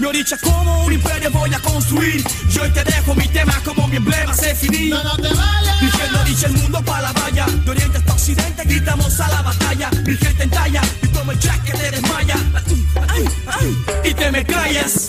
Mi oricha como un imperio voy a construir. Yo hoy te dejo mi tema como mi emblema se finí. No, no te vayas. Virgen oricha el mundo para la valla. De oriente hasta occidente gritamos a la batalla. Mi gente en talla y como el jack que te desmaya. Ay, ay, y te me callas.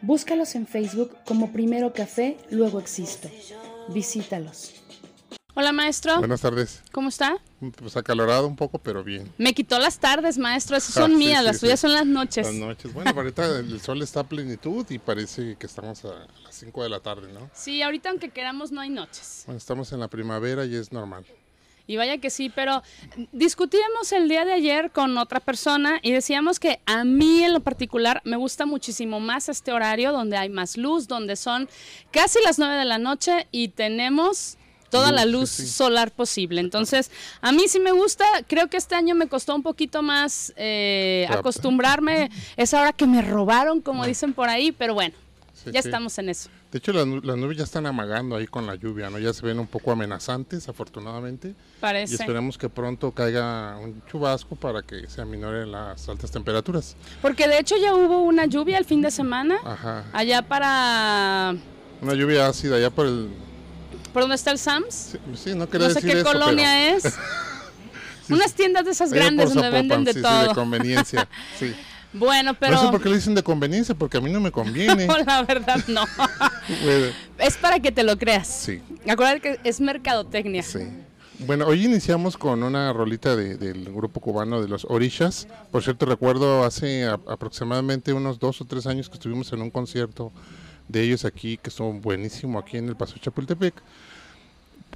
Búscalos en Facebook como Primero Café, luego Existo. Visítalos. Hola maestro, Buenas tardes. ¿cómo está? Pues acalorado un poco, pero bien. Me quitó las tardes, maestro, esas Ah, son sí, mías, sí, las sí. suyas son las noches. Las noches. Bueno, ahorita el sol está a plenitud y parece que estamos a las 5 de la tarde, ¿no? Sí, ahorita aunque queramos no hay noches. Bueno, estamos en la primavera y es normal. Y vaya que sí, pero discutíamos el día de ayer con otra persona y decíamos que a mí en lo particular me gusta muchísimo más este horario donde hay más luz, donde son casi las 9 de la noche y tenemos toda la luz sí. solar posible. Entonces, a mí sí me gusta, creo que este año me costó un poquito más eh, acostumbrarme, esa hora que me robaron, como dicen por ahí, pero bueno, Sí, ya estamos en eso. De hecho, las, las nubes ya están amagando ahí con la lluvia, ¿no? Ya se ven un poco amenazantes, afortunadamente. Y Parece. esperemos que pronto caiga un chubasco para que se aminoren las altas temperaturas. Porque de hecho ya hubo una lluvia el fin de semana, Ajá. allá para... Una lluvia ácida allá por el... ¿Por dónde está el Sams? Sí, sí, no quería No sé decir qué eso, colonia es. Unas tiendas de esas pero- grandes donde venden de sí, sí, todo. de conveniencia, sí. Bueno, pero No sé por qué le dicen de conveniencia, porque a mí no me conviene. la verdad no. Bueno, es para que te lo creas. sí, Acuérdate que es mercadotecnia. sí. Bueno, hoy iniciamos con una rolita de- del grupo cubano de los Orishas. Por cierto, recuerdo hace a- aproximadamente unos dos o tres años que estuvimos en un concierto de ellos aquí, que son buenísimos aquí en el Paso Chapultepec,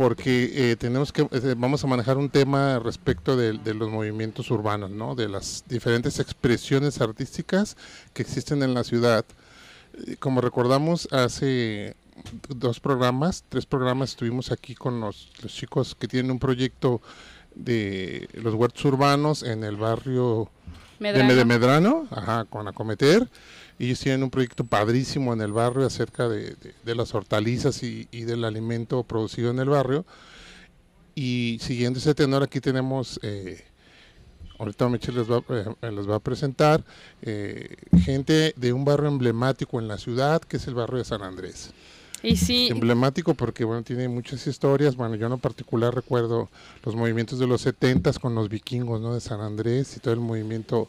porque eh, tenemos que, eh, vamos a manejar un tema respecto de, de los movimientos urbanos, ¿no? de las diferentes expresiones artísticas que existen en la ciudad. Eh, Como recordamos, hace dos programas, tres programas estuvimos aquí con los, los chicos que tienen un proyecto de los huertos urbanos en el barrio Medrano. de, de Medrano, ajá, con Acometer. Ellos tienen un proyecto padrísimo en el barrio acerca de, de- de las hortalizas y, y del alimento producido en el barrio. Y siguiendo ese tenor, aquí tenemos, eh, ahorita Michelle les va, eh, les va a presentar, eh, gente de un barrio emblemático en la ciudad, que es el barrio de San Andrés. Y sí, Emblemático porque, bueno, tiene muchas historias. Bueno, yo en particular recuerdo los movimientos de los 70 con los vikingos, ¿no? De San Andrés y todo el movimiento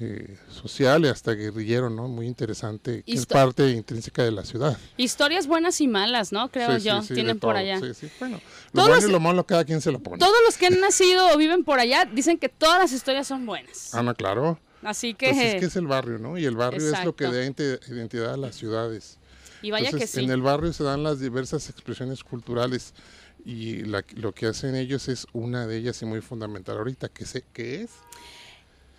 eh, social y hasta guerrillero, ¿no? Muy interesante, que es Histo- parte intrínseca de la ciudad. historias buenas y malas, ¿no? Creo Sí, sí, yo, sí, de tienen por todo. allá. Sí, sí. Bueno, lo bueno los- y lo malo cada quien se lo pone. Todos los que han nacido o viven por allá dicen que todas las historias son buenas. Ah, no, claro. Así que, Pues es que es el barrio, ¿no? Y el barrio es lo que Exacto. da identidad a las ciudades. y vaya Entonces, que sí. En el barrio se dan las diversas expresiones culturales y la- lo que hacen ellos es una de ellas y muy fundamental ahorita, que, sé, que es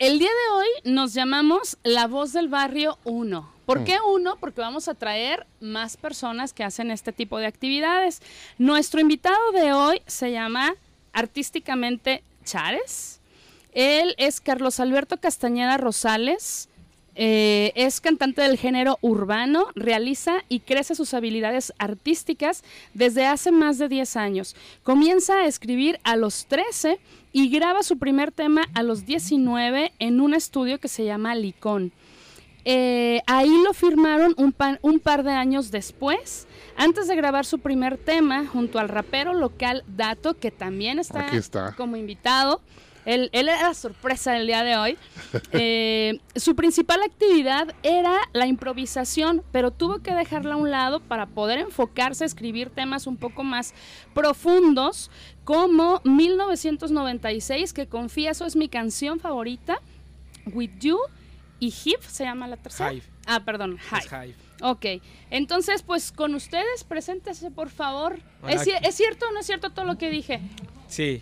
El día de hoy nos llamamos La Voz del Barrio 1. ¿Por qué uno? Porque vamos a traer más personas que hacen este tipo de actividades. Nuestro invitado de hoy se llama artísticamente Chares. Él es Carlos Alberto Castañeda Rosales. Eh, es cantante del género urbano, realiza y crece sus habilidades artísticas desde hace más de 10 años. Comienza a escribir a los 13 y graba su primer tema a los 19 en un estudio que se llama Licón. Eh, ahí lo firmaron un, pa- un par de años después, antes de grabar su primer tema junto al rapero local Dato, que también está, Aquí está. como invitado. Él, él era la sorpresa del día de hoy. Eh, su principal actividad era la improvisación, pero tuvo que dejarla a un lado para poder enfocarse a escribir temas un poco más profundos, como 1996, que confieso es mi canción favorita, With You, y Hive se llama la tercera. Hive. Ah, perdón, Hive. Hive. Ok, entonces pues con ustedes, preséntese por favor. Hola. ¿Es, ci- ¿Es cierto o no es cierto todo lo que dije? Sí.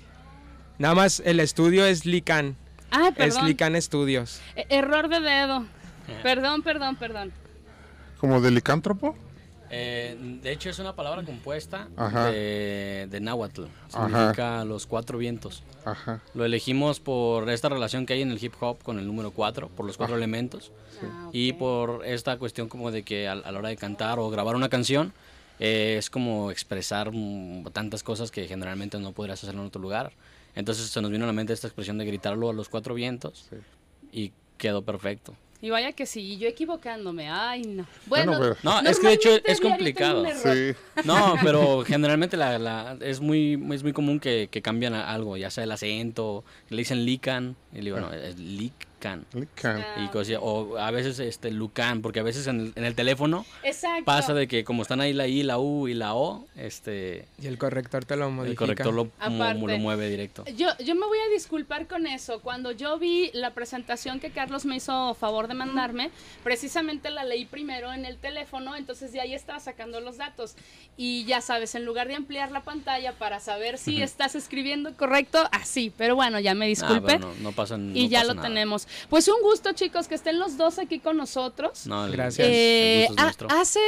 Nada más el estudio es Lican. Ah, Es perdón. Lican Studios. E- Error de dedo. Perdón, perdón, perdón. como de licántropo. Eh, de hecho, es una palabra compuesta Ajá. de, de náhuatl. Ajá. Significa los cuatro vientos. Ajá. Lo elegimos por esta relación que hay en el hip hop con el número cuatro, por los cuatro elementos. Ah, Y por esta cuestión como de que a, a la hora de cantar o grabar una canción, eh, es como expresar mm, tantas cosas que generalmente no podrías hacerlo en otro lugar. Entonces se nos vino a la mente esta expresión de gritarlo a los cuatro vientos Sí. y quedó perfecto. Y vaya que sí, yo equivocándome. Ay, no. Bueno, No, es que de hecho es complicado. Sí. No, pero generalmente la, la- es, muy, es muy común que, que cambian algo, ya sea el acento, le dicen lican, y le digo, no, es lican. Licán. Ah, Y cosas- o a veces este lucan, porque a veces en el, en el teléfono Exacto. pasa de que como están ahí la I, la U y la O, este Y el corrector te lo el modifica. corrector lo, mu- Aparte. lo mueve directo. Yo, yo me voy a disculpar con eso. Cuando yo vi la presentación que Carlos me hizo favor de mandarme, precisamente la leí primero en el teléfono, entonces de ahí estaba sacando los datos. Y ya sabes, en lugar de ampliar la pantalla para saber si estás escribiendo correcto, así. Pero bueno, ya me Ah, disculpe. pero no, no pasa y no ya pasa lo nada. tenemos. Pues un gusto, chicos, que estén los dos aquí con nosotros. No, Gracias. el Eh, hace,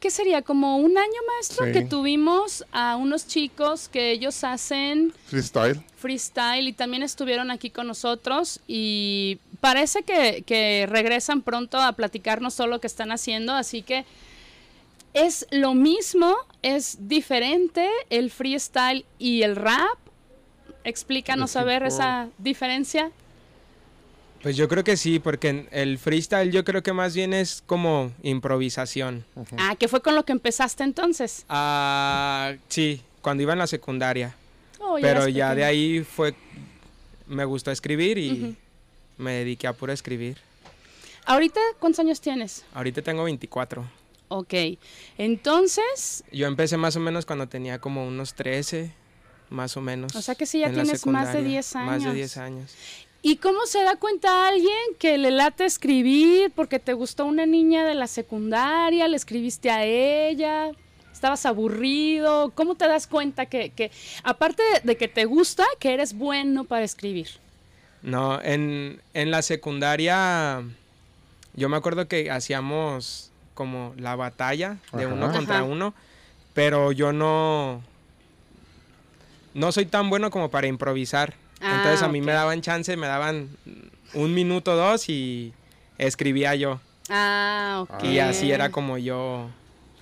¿qué sería? Como un año, maestro, Sí. que tuvimos a unos chicos que ellos hacen Freestyle. freestyle y también estuvieron aquí con nosotros y parece que, que regresan pronto a platicarnos todo lo que están haciendo, así que es lo mismo, es diferente el freestyle y el rap. Explícanos a ver esa diferencia. Pues yo creo que sí, porque en el freestyle yo creo que más bien es como improvisación. Ah, que fue con lo que empezaste entonces. Ah, sí, cuando iba en la secundaria. Oh, Pero ya de ahí fue, me gustó escribir y me dediqué a puro escribir. Ahorita, ¿cuántos años tienes? Ahorita tengo 24. Ok, entonces, Yo empecé más o menos cuando tenía como unos 13, más o menos. O sea que sí ya tienes más de secundaria, 10 Más de años. 10 años. ¿Y cómo se da cuenta alguien que le late escribir porque te gustó una niña de la secundaria, le escribiste a ella, estabas aburrido? ¿Cómo te das cuenta que, que aparte de que te gusta, que eres bueno para escribir? No, en, en la secundaria yo me acuerdo que hacíamos como la batalla de Ajá. uno contra Ajá. uno, pero yo no no soy tan bueno como para improvisar. Ah, Entonces a mí me daban chance, me daban un minuto dos y escribía yo. Ah, ok. Y así era como yo.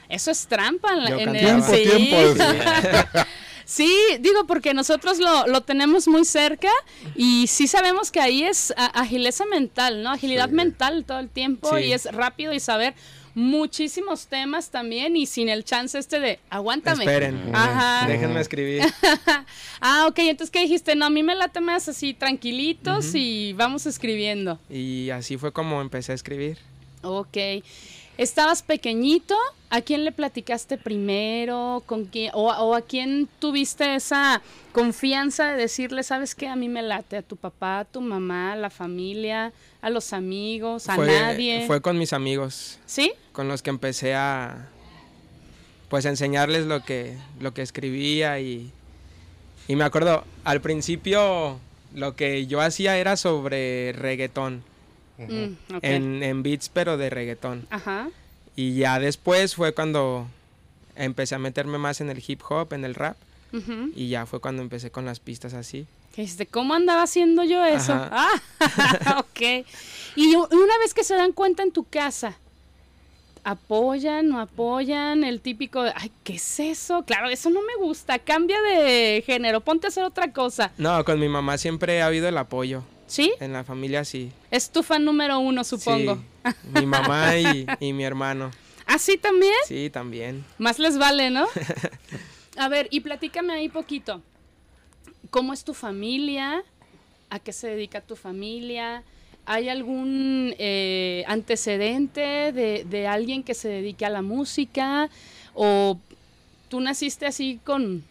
Eso es trampa en, Yo el... Tiempo, sí. tiempo. decía. Sí, digo porque nosotros lo, lo tenemos muy cerca y sí sabemos que ahí es a- agileza mental, ¿no? Agilidad Sí. mental todo el tiempo Sí. y es rápido y saber muchísimos temas también y sin el chance este de aguántame. Esperen, Ajá. déjenme escribir. Ah, ok, entonces ¿qué dijiste? No, a mí me late más así tranquilitos y vamos escribiendo. Y así fue como empecé a escribir. Ok. Estabas pequeñito, ¿a quién le platicaste primero? ¿Con quién? O, o a quién tuviste esa confianza de decirle, sabes qué, a mí me late? ¿A tu papá, a tu mamá, a la familia, a los amigos, a fue, nadie? Fue con mis amigos, ¿Sí? Con los que empecé a pues a enseñarles lo que, lo que escribía y, y me acuerdo, al principio lo que yo hacía era sobre reggaetón, Mm, ok. en, en beats pero de reggaetón. Ajá. Y ya después fue cuando empecé a meterme más en el hip hop, en el rap, ujú. y ya fue cuando empecé con las pistas así. ¿Qué dijiste? ¿Cómo andaba haciendo yo eso? Ajá. Ah, ok. Y una vez que se dan cuenta en tu casa, ¿apoyan o apoyan el típico de, ay, ¿qué es eso? Claro, eso no me gusta, cambia de género, ponte a hacer otra cosa. No, con mi mamá siempre ha habido el apoyo. ¿Sí? En la familia sí. Es tu fan número uno, supongo. Sí, mi mamá y, y mi hermano. ¿Ah, sí también? Sí, también. Más les vale, ¿no? A ver, y platícame ahí poquito. ¿Cómo es tu familia? ¿A qué se dedica tu familia? ¿Hay algún eh, antecedente de, de alguien que se dedique a la música? ¿O tú naciste así con,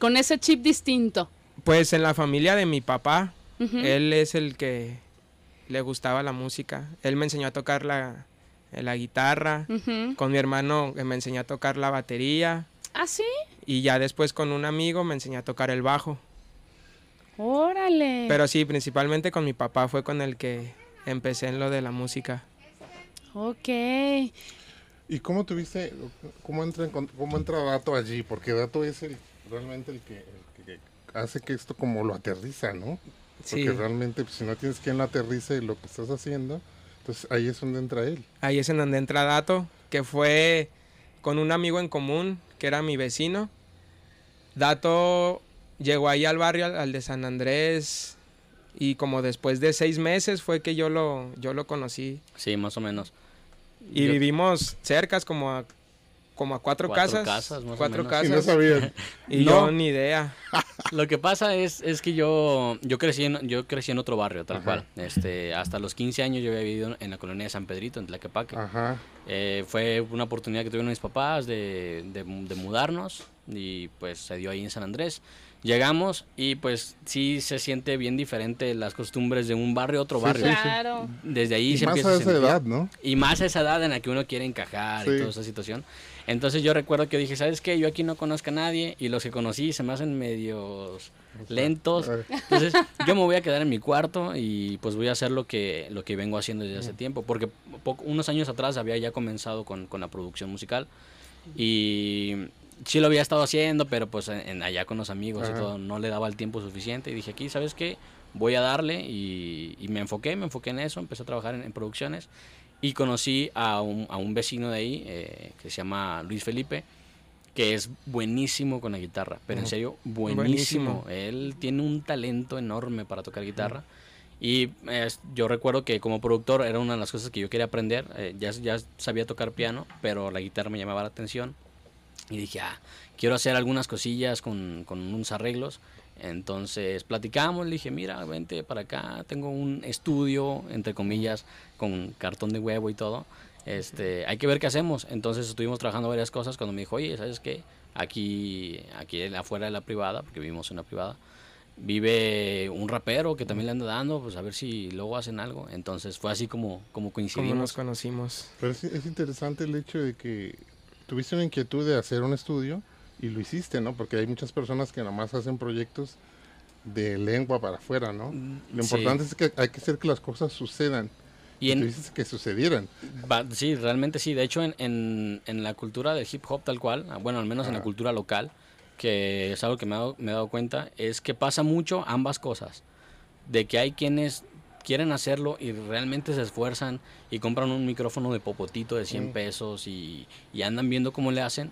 con ese chip distinto? Pues en la familia de mi papá, él es el que le gustaba la música. Él me enseñó a tocar la, la guitarra. Con mi hermano eh, me enseñó a tocar la batería. ¿Ah, sí? Y ya después con un amigo me enseñó a tocar el bajo. Órale. Pero sí, principalmente con mi papá fue con el que empecé en lo de la música. Ok. ¿Y cómo tuviste, cómo entra, cómo entra Dato allí? Porque Dato es el realmente el que, el que hace que esto como lo aterriza, ¿no? Porque Sí. realmente pues, si no tienes quien lo aterrice lo que estás haciendo, entonces ahí es donde entra él. Ahí es en donde entra Dato, que fue con un amigo en común, que era mi vecino. Dato llegó ahí al barrio, al, al de San Andrés, y como después de seis meses fue que yo lo, yo lo conocí. Sí, más o menos. Y Yo- vivimos cercas como a, como a cuatro, Cuatro casas. casas, más o cuatro menos. Y no casas. sabían. Y No. yo ni idea. Lo que pasa es, es que yo, yo, crecí en, yo crecí en otro barrio, tal Ajá. cual. Este, hasta los 15 años yo había vivido en la colonia de San Pedrito, en Tlaquepaque. Ajá. Eh, fue una oportunidad que tuvieron mis papás de, de, de mudarnos y pues se dio ahí en San Andrés. Llegamos y pues sí se siente bien diferente las costumbres de un barrio a otro Sí, barrio. sí, sí. Claro. Desde ahí Y se más empieza a a esa sentir- edad, ¿no? y más a esa edad en la que uno quiere encajar Sí. y toda esa situación. Entonces yo recuerdo que dije, ¿sabes qué? Yo aquí no conozco a nadie y los que conocí se me hacen medios lentos. Entonces yo me voy a quedar en mi cuarto y pues voy a hacer lo que, lo que vengo haciendo desde hace tiempo. Porque unos años atrás había ya comenzado con, con la producción musical y sí lo había estado haciendo, pero pues en, en allá con los amigos y Ajá. todo no le daba el tiempo suficiente. Y dije, aquí, ¿sabes qué? Voy a darle y, y me enfoqué, me enfoqué en eso, empecé a trabajar en, en producciones y conocí a un, a un vecino de ahí eh, que se llama Luis Felipe, que es buenísimo con la guitarra, pero en Ujú. serio, buenísimo. Buenísimo. Él tiene un talento enorme para tocar guitarra. Y eh, yo recuerdo que como productor era una de las cosas que yo quería aprender. eh, ya, ya sabía tocar piano, pero la guitarra me llamaba la atención. Y dije, ah, quiero hacer algunas cosillas con, con unos arreglos. Entonces platicamos, le dije, mira, vente para acá, tengo un estudio, entre comillas, con cartón de huevo y todo. Este, hay que ver qué hacemos. Entonces estuvimos trabajando varias cosas cuando me dijo, oye, ¿sabes qué? Aquí, aquí afuera de la privada, porque vivimos en una privada, vive un rapero que también le anda dando, pues a ver si luego hacen algo. Entonces fue así como, como Como coincidimos. nos conocimos. Pero es, es interesante el hecho de que tuviste una inquietud de hacer un estudio y lo hiciste, ¿no? Porque hay muchas personas que nada más hacen proyectos de lengua para afuera, ¿no? Lo Mm, sí. importante es que hay que hacer que las cosas sucedan. Y en- dices que sucedieran. Sí, realmente sí. De hecho, en, en, en la cultura del hip hop tal cual, ah, bueno, al menos en la cultura local, que es algo que me me he dado cuenta, es que pasa mucho ambas cosas. De que hay quienes quieren hacerlo y realmente se esfuerzan y compran un micrófono de popotito de 100 Mm. pesos y, y andan viendo cómo le hacen.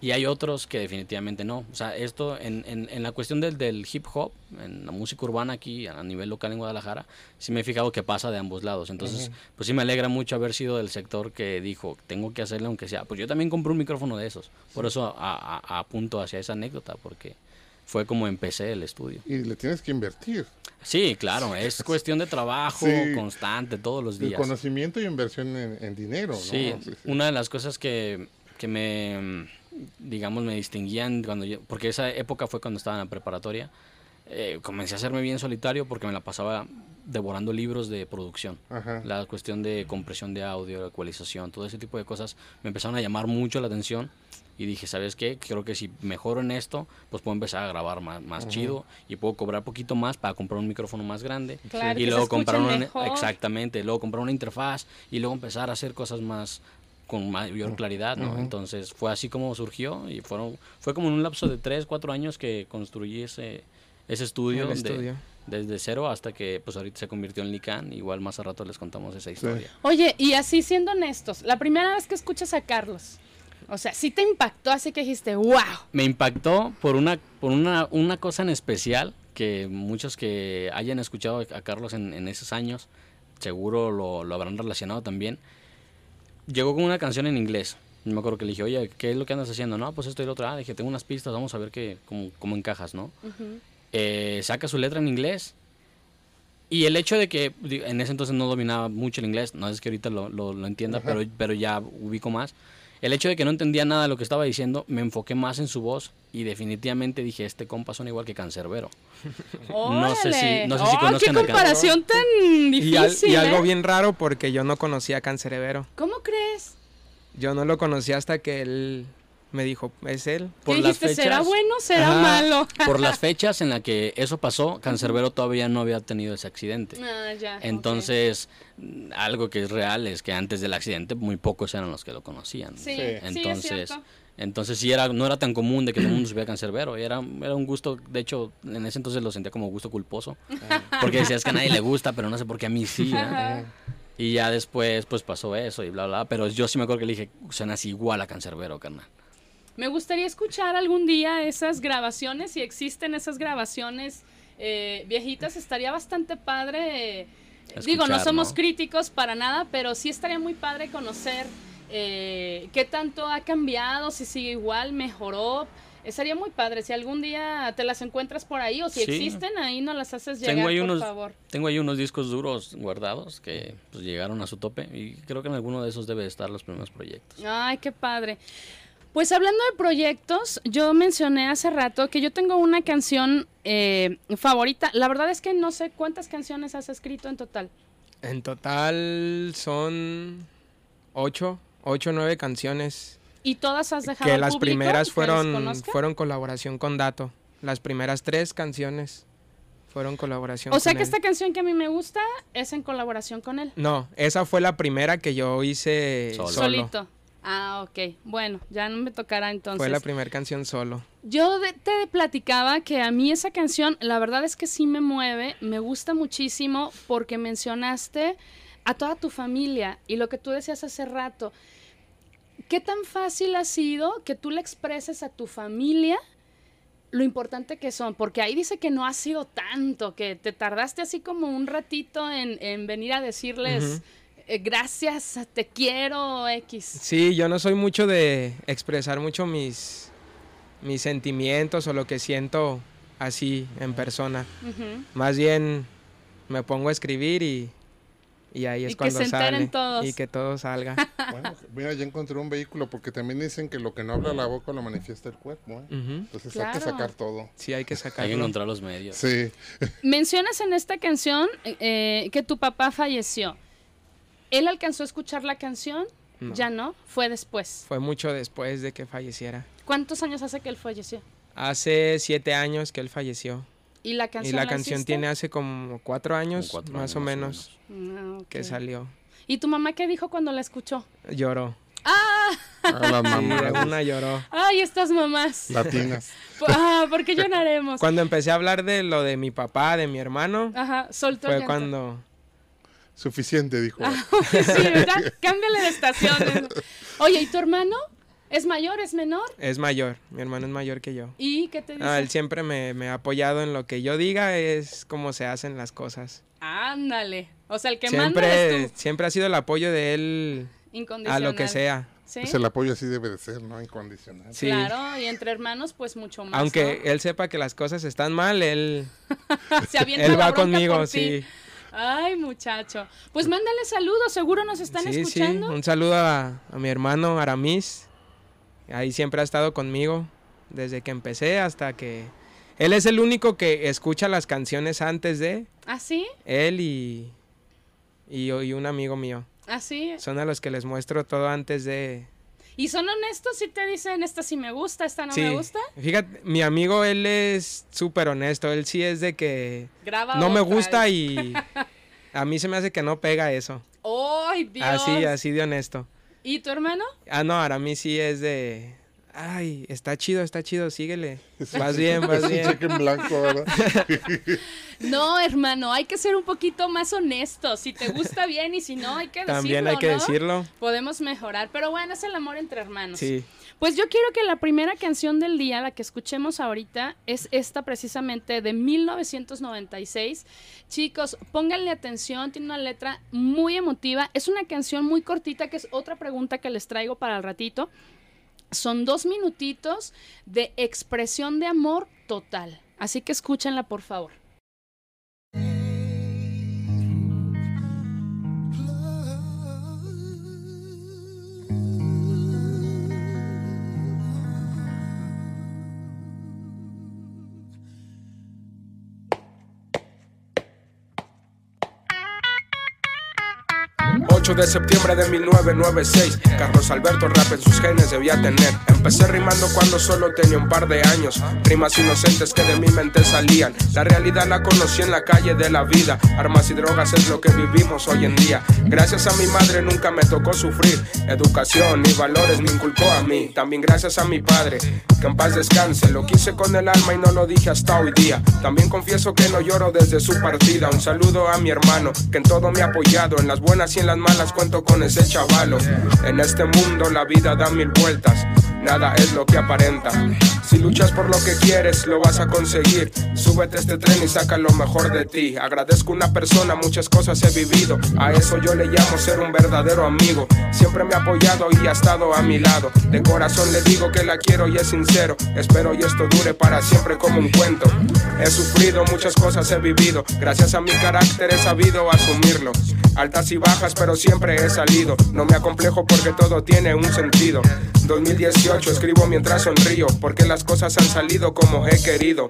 Y hay otros que definitivamente no. O sea, esto en, en, en la cuestión del, del hip hop, en la música urbana aquí a nivel local en Guadalajara, sí me he fijado que pasa de ambos lados. Entonces, pues sí me alegra mucho haber sido del sector que dijo, tengo que hacerle aunque sea. Pues yo también compré un micrófono de esos. Por eso a- a- apunto hacia esa anécdota, porque fue como empecé el estudio. Y le tienes que invertir. Sí, claro, es cuestión de trabajo Sí. constante todos los El días. conocimiento y inversión en, en dinero, ¿no? Sí, Sí, sí. una de las cosas que, que me, digamos, me distinguían cuando yo, porque esa época fue cuando estaba en la preparatoria, eh, comencé a hacerme bien solitario porque me la pasaba devorando libros de producción. Ajá. La cuestión de compresión de audio, ecualización, todo ese tipo de cosas me empezaron a llamar mucho la atención y dije, ¿sabes qué? Creo que si mejoro en esto, pues puedo empezar a grabar más, más chido y puedo cobrar poquito más para comprar un micrófono más grande Claro, y luego comprar una mejor. exactamente, luego comprar una interfaz y luego empezar a hacer cosas más con mayor claridad, ¿no? Entonces fue así como surgió y fueron fue como en un lapso de 3, 4 años que construí ese ese estudio, El de- estudio. desde cero hasta que pues ahorita se convirtió en Lican, igual más a rato les contamos esa historia. Oye, y así siendo honestos, la primera vez que escuchas a Carlos, o sea, sí te impactó, así que dijiste, wow. Me impactó por una, por una, una cosa en especial que muchos que hayan escuchado a Carlos en, en esos años seguro lo, lo habrán relacionado también. Llegó con una canción en inglés. No me acuerdo que le dije, oye, ¿qué es lo que andas haciendo? No, pues esto y lo otro. Ah, dije, tengo unas pistas, vamos a ver qué, cómo, cómo encajas, ¿no? Eh, saca su letra en inglés. Y el hecho de que en ese entonces no dominaba mucho el inglés, no es que ahorita lo, lo- lo entienda, pero, pero ya ubico más. El hecho de que no entendía nada de lo que estaba diciendo, me enfoqué más en su voz y definitivamente dije, este compa suena igual que Cancerbero. No sé si- no sé si ¡Oh, conozcan qué comparación tan Y, al- difícil, y algo ¿eh? bien raro porque yo no conocía a Cancerbero. ¿Cómo crees? Yo no lo conocí hasta que él me dijo, ¿es él? Por ¿Qué las dijiste? ¿Será fechas- bueno será Ajá. malo? Por las fechas en las que eso pasó, Cancerbero todavía no había tenido ese accidente. Ah, ya. Entonces, algo que es real es que antes del accidente muy pocos eran los que lo conocían. Sí, Sí. sí, es Entonces, cierto. entonces sí era, no era tan común de que todo el mundo supiera cancerbero. Era, era un gusto, de hecho, en ese entonces lo sentía como gusto culposo. Porque decías que a nadie le gusta, pero no sé por qué a mí sí. ¿eh? Y ya después, pues pasó eso y bla, bla. Pero yo sí me acuerdo que le dije, suenas igual a cancerbero, carnal. Me gustaría escuchar algún día esas grabaciones, si existen esas grabaciones eh, viejitas, estaría bastante padre. eh, Digo, no somos ¿no? críticos para nada, pero sí estaría muy padre conocer eh, qué tanto ha cambiado, si sigue igual, mejoró. Estaría muy padre. Si algún día te las encuentras por ahí o si Sí. existen, ahí nos las haces llegar, Tengo ahí, por unos, favor. tengo ahí unos discos duros guardados que pues, llegaron a su tope y creo que en alguno de esos debe de estar los primeros proyectos. Ay, qué padre. Pues hablando de proyectos, yo mencioné hace rato que yo tengo una canción eh, favorita. La verdad es que no sé cuántas canciones has escrito en total. En total son ocho, ocho o nueve canciones. Y todas has dejado Que al las público primeras que fueron, fueron colaboración con Dato. Las primeras tres canciones fueron colaboración O sea con que él. esta canción que a mí me gusta es en colaboración con él. No, esa fue la primera que yo hice Solo. solo. Solito. Ah, ok. Bueno, ya no me tocará entonces. Fue la primera canción solo. Yo de- te platicaba que a mí esa canción, la verdad es que sí me mueve, me gusta muchísimo porque mencionaste a toda tu familia y lo que tú decías hace rato. ¿Qué tan fácil ha sido que tú le expreses a tu familia lo importante que son? Porque ahí dice que no ha sido tanto, que te tardaste así como un ratito en, en venir a decirles. Eh, gracias, te quiero, X. Sí, yo no soy mucho de expresar mucho mis, mis sentimientos o lo que siento así en persona. Más bien me pongo a escribir y, Y ahí es Y que cuando se enteren sale. todos. Y que todo salga. Bueno, mira, ya encontré un vehículo porque también dicen que lo que no habla la boca lo manifiesta el cuerpo. ¿eh? Entonces hay que sacar todo. Sí, hay que Hay que encontrar los medios. Sí. Mencionas en esta canción eh, que tu papá falleció. ¿Él alcanzó a escuchar la canción? No. Ya no, fue después. Fue mucho después de que falleciera. ¿Cuántos años hace que él falleció? Hace siete años que él falleció. ¿Y la Y canción la la canción hiciste? tiene hace como cuatro años, Como cuatro más años, o menos, Ah, que salió. ¿Y tu mamá qué dijo cuando la escuchó? Lloró. A las Sí, de mamás una lloró. Ay, estas mamás. latinas. Ah, ¿por qué lloraremos? Cuando empecé a hablar de lo de mi papá, de mi hermano, Ajá, soltó el fue llanto. cuando... Suficiente, dijo. sí, ¿verdad? Cámbiale de estación. Oye, ¿y tu hermano? ¿Es mayor, es menor? Es mayor, mi hermano es mayor que yo. ¿Y qué te dice? Ah, él siempre me, me ha apoyado en lo que yo diga, es como se hacen las cosas. Ándale. O sea, el que manda Siempre, es tú. siempre ha sido el apoyo de él a lo que sea. ¿Sí? Pues el apoyo así debe de ser, ¿no? Incondicional. Sí. Claro, y entre hermanos, pues mucho más. Aunque ¿no? él sepa que las cosas están mal, él, Se avienta él la va conmigo, sí. Ay, muchacho. Pues mándale saludos, seguro nos están sí, sí. escuchando. Un saludo a, a mi hermano Aramis. Ahí siempre ha estado conmigo desde que empecé hasta que... Él es el único que escucha las canciones antes de ¿Ah, sí? él y, y, y un amigo mío. ¿Ah, sí? Son a los que les muestro todo antes de... ¿Y son honestos si te dicen, esta sí me gusta, esta no sí, me gusta? fíjate, mi amigo él es súper honesto. Él sí es de que Graba no me gusta y a mí se me hace que no pega eso. ¡Ay, Dios! Así, así de honesto. ¿Y tu hermano? Ah, no, ahora a mí sí es de. Ay, está chido, está chido, síguele. Vas bien, vas Es un bien. cheque en blanco, ¿verdad? No, hermano, hay que ser un poquito más honestos. Si te gusta bien y si no, hay que decirlo, También hay que ¿no? decirlo. Podemos mejorar, pero bueno, es el amor entre hermanos. Sí. Pues yo quiero que la primera canción del día, la que escuchemos ahorita, es esta precisamente de 1996. Chicos, pónganle atención, tiene una letra muy emotiva. Es una canción muy cortita, que es otra pregunta que les traigo para el ratito. Son dos minutitos de expresión de amor total. Así que escúchenla, por favor. 8 de septiembre de 1996 Carlos Alberto rap en sus genes debía tener. Empecé rimando cuando solo tenía un par de años. Rimas inocentes que de mi mente salían. La realidad la conocí en la calle de la vida. Armas y drogas es lo que vivimos hoy en día. Gracias a mi madre nunca me tocó sufrir. Educación y valores me inculcó a mí. También gracias a mi padre Que en paz descanse. Lo quise con el alma y no lo dije hasta hoy día. También confieso que no lloro desde su partida. Un saludo a mi hermano Que en todo me ha apoyado En las buenas y en las malas cuento con ese chavalo En este mundo la vida da mil vueltas Nada es lo que aparenta. Si luchas por lo que quieres, lo vas a conseguir. Súbete a este tren y saca lo mejor de ti. Agradezco una persona, muchas cosas he vivido. A eso yo le llamo ser un verdadero amigo. Siempre me ha apoyado y ha estado a mi lado. De corazón le digo que la quiero y es sincero. Espero y esto dure para siempre como un cuento. He sufrido, muchas cosas he vivido. Gracias a mi carácter he sabido asumirlo. Altas y bajas, pero siempre he salido. No me acomplejo porque todo tiene un sentido. 2018 escribo mientras sonrío porque las cosas han salido como he querido.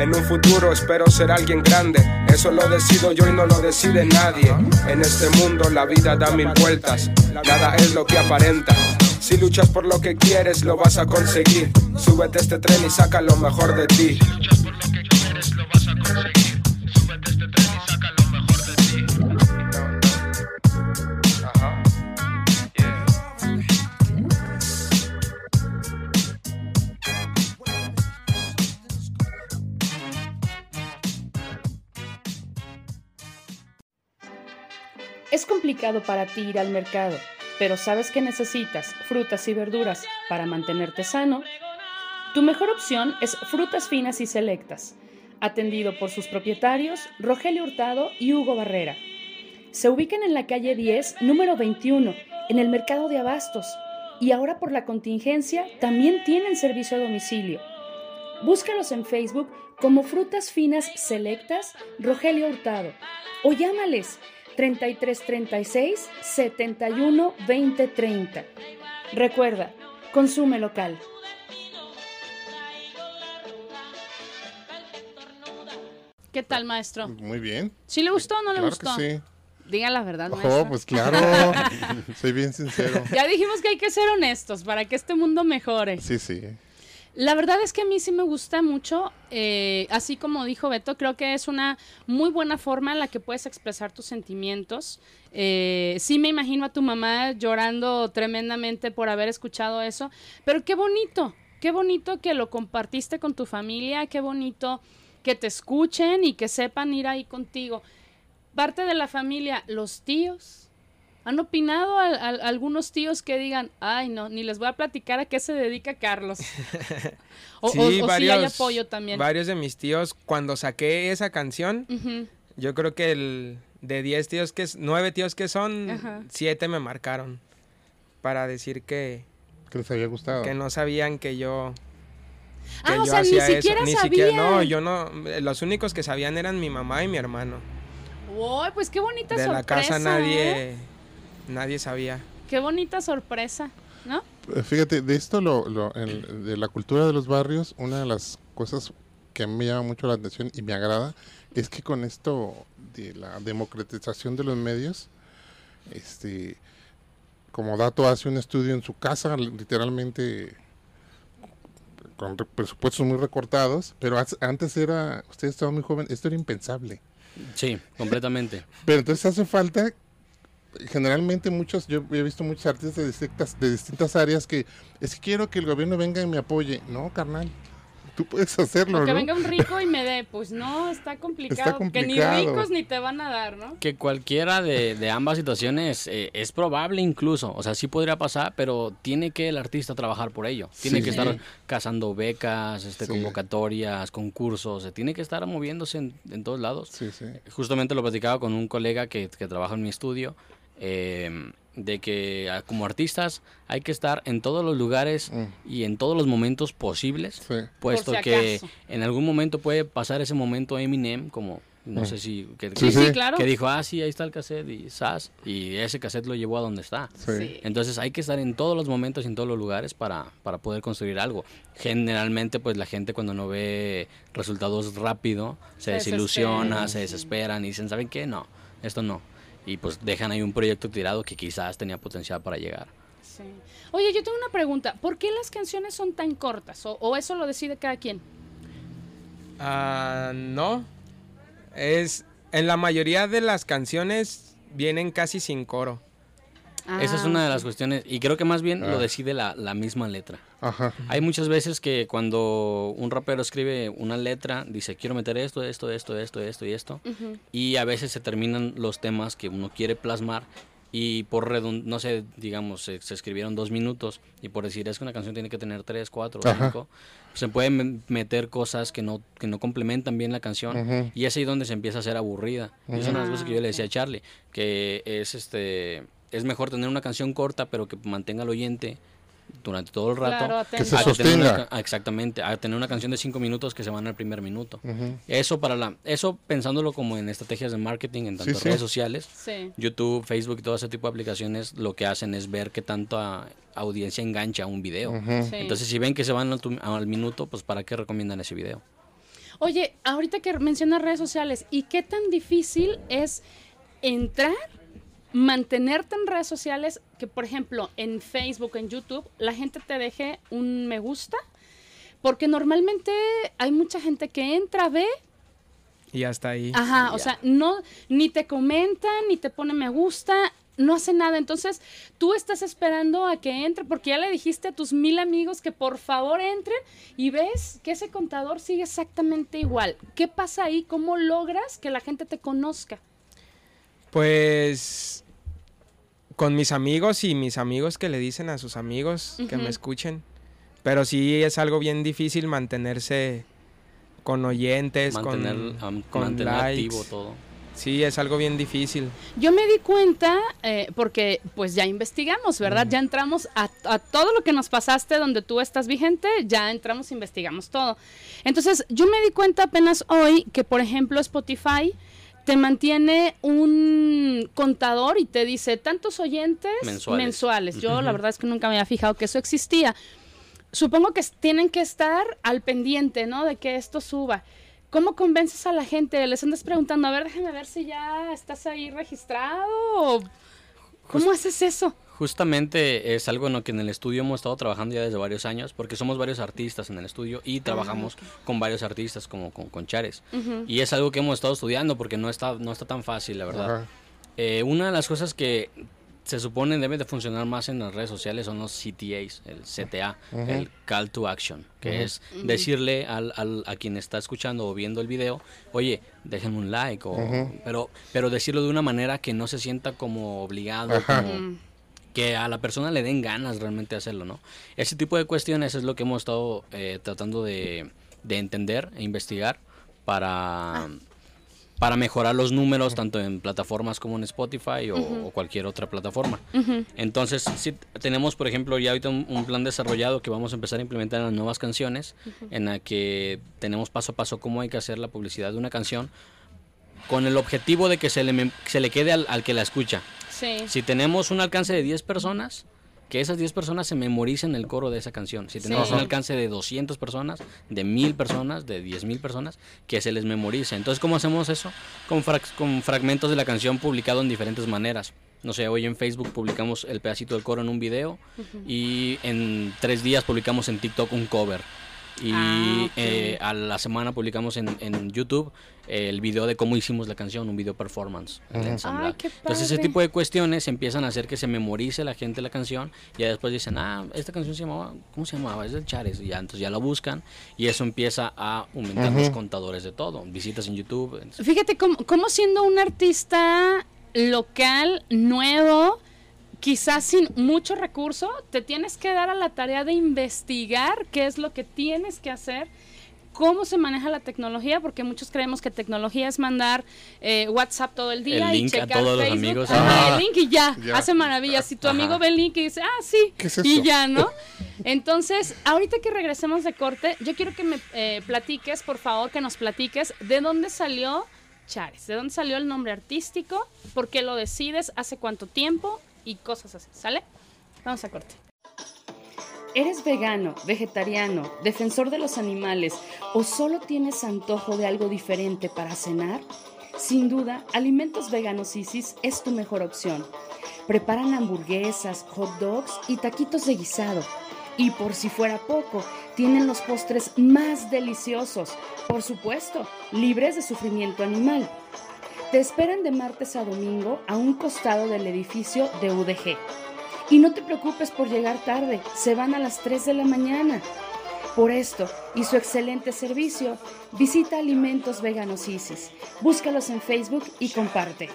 En un futuro espero ser alguien grande. Eso lo decido yo y no lo decide nadie. En este mundo la vida da mil vueltas. Nada es lo que aparenta. Si luchas por lo que quieres, lo vas a conseguir. Súbete a este tren y saca lo mejor de ti. Si luchas por lo que quieres, lo vas a conseguir. Súbete este tren y saca lo Es complicado para ti ir al mercado, pero sabes que necesitas frutas y verduras para mantenerte sano. Tu mejor opción es Frutas Finas y Selectas, atendido por sus propietarios Rogelio Hurtado y Hugo Barrera. Se ubican en la calle 10, número 21, en el mercado de abastos, y ahora por la contingencia también tienen servicio a domicilio. Búscalos en Facebook como Frutas Finas Selectas Rogelio Hurtado o llámales 3336 71 20 30. Recuerda, consume local. ¿Qué tal, maestro? Muy bien. ¿Sí le gustó o no le Claro gustó? que sí. Diga la verdad, maestro. Oh, pues claro. Soy bien sincero. Ya dijimos que hay que ser honestos para que este mundo mejore. Sí, sí. La verdad es que a mí sí me gusta mucho, eh, así como dijo Beto, creo que es una muy buena forma en la que puedes expresar tus sentimientos. Eh, sí me imagino a tu mamá llorando tremendamente por haber escuchado eso, pero qué bonito, qué bonito que lo compartiste con tu familia, qué bonito que te escuchen y que sepan ir ahí contigo. Parte de la familia, los tíos. ¿Han opinado al- algunos tíos que digan, ay no, ni les voy a platicar a qué se dedica Carlos? O, o- o sí hay apoyo también. Varios de mis tíos, cuando saqué esa canción, yo creo que el de 10 tíos que es, 9 tíos que son, Ajá. 7 me marcaron para decir que, Que les había gustado. que no sabían que yo que Ah, o yo sea, ni hacía eso. siquiera Ni siquiera, no, sabían. yo no, los únicos que sabían eran mi mamá y mi hermano. Uy, pues qué bonita De sorpresa. la casa ¿eh? Nadie, sabía. Qué bonita sorpresa, ¿no? Eh, Fíjate, de esto, lo, lo- el- de la cultura de los barrios, una de las cosas que a mí me llama mucho la atención y me agrada es que con esto de la democratización de los medios, este, como dato hace un estudio en su casa, literalmente con re- presupuestos muy recortados, pero antes era, ustedes estaban muy jóvenes, esto era impensable. Sí, completamente. Pero entonces hace falta, generalmente muchos, yo he visto muchos artistas de distintas, de distintas áreas que es que quiero que el gobierno venga y me apoye. No, carnal, tú puedes hacerlo, O que ¿no? venga un rico y me dé, pues no, está complicado. Que ni ricos ni te van a dar, ¿no? Que cualquiera de, de ambas situaciones eh, es probable incluso, o sea, sí podría pasar, pero tiene que el artista trabajar por ello. Tiene Sí. que estar cazando becas, este, Sí. convocatorias, concursos, eh, tiene que estar moviéndose en, en todos lados. Sí, sí. Justamente lo platicaba con un colega que, que trabaja en mi estudio, eh, de que ah, como artistas hay que estar en todos los lugares Mm. y en todos los momentos posibles, Sí. puesto si que en algún momento puede pasar ese momento Eminem, como no sé si... Que, Sí, Sí, sí, sí. claro. que dijo, ah, sí, ahí está el cassette y sas, y ese cassette lo llevó a donde está. Sí. Sí. Entonces hay que estar en todos los momentos y en todos los lugares para, para poder construir algo. Generalmente pues la gente cuando no ve resultados rápido se, Se desilusiona, desespera. se desesperan y dicen, ¿saben qué? No, esto no. Y pues dejan ahí un proyecto tirado que quizás tenía potencial para llegar. Sí. Oye, yo tengo una pregunta. ¿Por qué las canciones son tan cortas? ¿O, o eso lo decide cada quien? Ah, no. Es en la mayoría de las canciones vienen casi sin coro. Esa es Ah, una de las cuestiones y creo que más bien Ah. lo decide la, la misma letra. Ajá. Hay muchas veces que cuando un rapero escribe una letra, dice, quiero meter esto, esto, esto, esto, esto y esto. Y a veces se terminan los temas que uno quiere plasmar y por redund no sé, digamos, se, se escribieron dos minutos y por decir es que una canción tiene que tener tres, cuatro, Ajá. cinco, se pueden me- meter cosas que no, que no complementan bien la canción y es ahí donde se empieza a hacer aburrida. Y es una de las cosas que yo le decía a Charlie, que es este es mejor tener una canción corta pero que mantenga al oyente durante todo el rato Claro, Que se una sostenga. exactamente, a tener una canción de cinco minutos que se van al primer minuto. Eso para la, eso pensándolo como en estrategias de marketing en tantas sí. redes sociales, Sí. YouTube, Facebook y todo ese tipo de aplicaciones, lo que hacen es ver qué tanta audiencia engancha a un video. Entonces, si ven que se van al, tu- al minuto, pues ¿para qué recomiendan ese video? Oye, ahorita que mencionas redes sociales, ¿y qué tan difícil es entrar, mantenerte en redes sociales, que por ejemplo en Facebook, en YouTube, la gente te deje un me gusta? Porque normalmente hay mucha gente que entra, ve, Y hasta ahí. ajá, o sea, no, ni te comenta, ni te pone me gusta, no hace nada. Entonces, tú estás esperando a que entre, porque ya le dijiste a tus mil amigos que por favor entren y ves que ese contador sigue exactamente igual. ¿Qué pasa ahí? ¿Cómo logras que la gente te conozca? Pues con mis amigos y mis amigos que le dicen a sus amigos que me escuchen. Pero sí es algo bien difícil mantenerse con oyentes, Mantener, con, am- con mantener likes. activo todo. Sí, es algo bien difícil. Yo me di cuenta, eh, porque pues ya investigamos, ¿verdad? Ya entramos a, a todo lo que nos pasaste donde tú estás vigente, ya entramos, investigamos todo. Entonces, yo me di cuenta apenas hoy que, por ejemplo, Spotify te mantiene un contador y te dice tantos oyentes Mensuales. Yo la verdad es que nunca me había fijado que eso existía. Supongo que tienen que estar al pendiente, ¿no? De que esto suba. ¿Cómo convences a la gente? Les andas preguntando, a ver, déjame ver si ya estás ahí registrado. ¿Cómo haces eso? Justamente es algo en lo que en el estudio hemos estado trabajando ya desde varios años, porque somos varios artistas en el estudio y trabajamos con varios artistas como con, con Chares. Y es algo que hemos estado estudiando porque no está, no está tan fácil, la verdad. Eh, una de las cosas que se supone debe de funcionar más en las redes sociales son los CTAs, el CTA, el Call to Action, que es decirle al, al- a quien está escuchando o viendo el video, oye, déjenme un like, o, pero, pero decirlo de una manera que no se sienta como obligado, como que a la persona le den ganas realmente de hacerlo, ¿no? Ese tipo de cuestiones es lo que hemos estado eh, tratando de, de entender e investigar para, para mejorar los números tanto en plataformas como en Spotify o, o cualquier otra plataforma. Entonces, sí, tenemos, por ejemplo, ya ahorita un, un plan desarrollado que vamos a empezar a implementar en las nuevas canciones, en la que tenemos paso a paso cómo hay que hacer la publicidad de una canción con el objetivo de que se le, se le quede al- al que la escucha. Sí. Si tenemos un alcance de 10 personas, que esas 10 personas se memoricen el coro de esa canción. Si tenemos Sí. un alcance de 200 personas, de 1000 personas, de 10.000 personas, que se les memorice. Entonces, ¿cómo hacemos eso? Con, frac- con fragmentos de la canción publicado en diferentes maneras. No sé, hoy en Facebook publicamos el pedacito del coro en un video y en tres días publicamos en TikTok un cover. Y Ah, eh, a la semana publicamos en, en YouTube el video de cómo hicimos la canción, un video performance. el ensamblaje. Ay, qué Entonces ese tipo de cuestiones empiezan a hacer que se memorice la gente la canción y ya después dicen, ah, esta canción se llamaba, ¿cómo se llamaba? Es del Chares. Y ya entonces ya la buscan y eso empieza a aumentar los contadores de todo. Visitas en YouTube. entonces- Fíjate cómo, cómo siendo un artista local, nuevo, quizás sin mucho recurso, te tienes que dar a la tarea de investigar qué es lo que tienes que hacer, cómo se maneja la tecnología, porque muchos creemos que tecnología es mandar eh, WhatsApp todo el día El y link a checar todos los Facebook. amigos. Ajá, Ajá. el link y ya, Ya. hace maravillas. Si tu amigo ve el link y dice, ah, sí, ¿Qué es y ya, ¿no? Entonces, ahorita que regresemos de corte, yo quiero que me eh, platiques, por favor, que nos platiques de dónde salió Chares, de dónde salió el nombre artístico, por qué lo decides, hace cuánto tiempo y cosas así, ¿sale? Vamos a corte. ¿Eres vegano, vegetariano, defensor de los animales o solo tienes antojo de algo diferente para cenar? Sin duda, Alimentos Veganos Isis es tu mejor opción. Preparan hamburguesas, hot dogs y taquitos de guisado. Y por si fuera poco, tienen los postres más deliciosos, por supuesto, libres de sufrimiento animal. Te esperan de martes a domingo a un costado del edificio de UDG. Y no te preocupes por llegar tarde, se van a las 3 de la mañana. Por esto y su excelente servicio, visita Alimentos Veganos Isis. Búscalos en Facebook y comparte.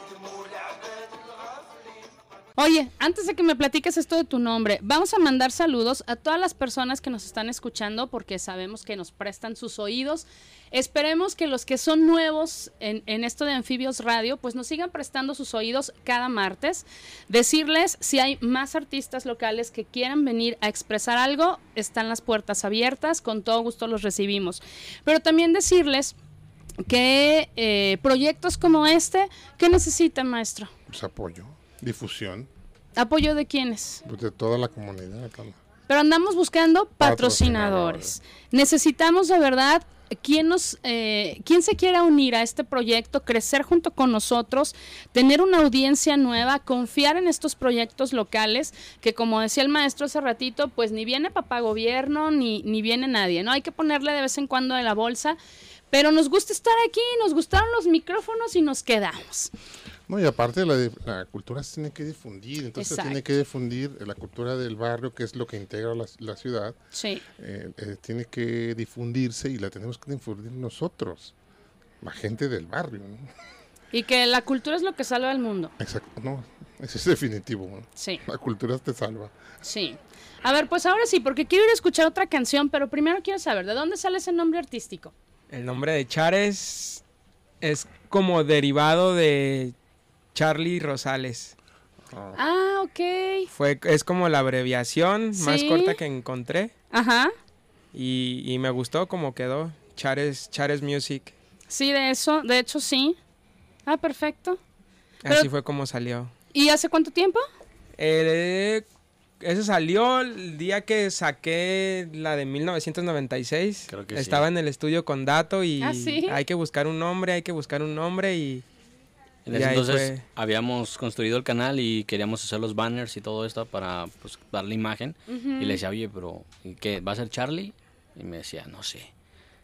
Oye, antes de que me platiques esto de tu nombre, vamos a mandar saludos a todas las personas que nos están escuchando porque sabemos que nos prestan sus oídos. Esperemos que los que son nuevos en, esto de Anfibios Radio, pues nos sigan prestando sus oídos cada martes. Decirles si hay más artistas locales que quieran venir a expresar algo, están las puertas abiertas, con todo gusto los recibimos. Pero también decirles que eh, proyectos como este, ¿qué necesitan, maestro? Pues apoyo, difusión ¿Apoyo de quiénes? pues, de toda la comunidad. Pero andamos buscando Patrocinadores. patrocinadores. Necesitamos de verdad quien nos, eh, quien se quiera unir a este proyecto, crecer junto con nosotros, tener una audiencia nueva, confiar en estos proyectos locales, que como decía el maestro hace ratito, pues ni viene papá gobierno, ni, ni viene nadie, ¿no? Hay que ponerle de vez en cuando de la bolsa. Pero nos gusta estar aquí, nos gustaron los micrófonos y nos quedamos. No, y aparte la, la cultura se tiene que difundir, entonces Exacto. tiene que difundir la cultura del barrio, que es lo que integra la, la ciudad, Sí. eh, eh, tiene que difundirse y la tenemos que difundir nosotros, la gente del barrio. ¿no? Y que la cultura es lo que salva al mundo. Exacto, no, eso es definitivo. ¿no? Sí. La cultura te salva. Sí. A ver, pues ahora sí, porque quiero ir a escuchar otra canción, pero primero quiero saber, ¿de dónde sale ese nombre artístico? El nombre de Chares es como derivado de Charlie Rosales. Ah, ok. Fue, es como la abreviación más corta que encontré Ajá. y, y me gustó como quedó. Chares, Chares Music. Sí, de eso, de hecho sí. Ah, perfecto. Así fue como salió. ¿Y hace cuánto tiempo? Eh, eso salió el día que saqué la de 1996. Creo que sí. Estaba en el estudio con Dato y Ah, ¿sí? hay que buscar un nombre, hay que buscar un nombre y... En ese entonces fue. habíamos construido el canal y queríamos hacer los banners y todo esto para pues, darle imagen. Y le decía, oye, pero ¿y ¿qué? ¿Va a ser Charlie? Y me decía, no sé.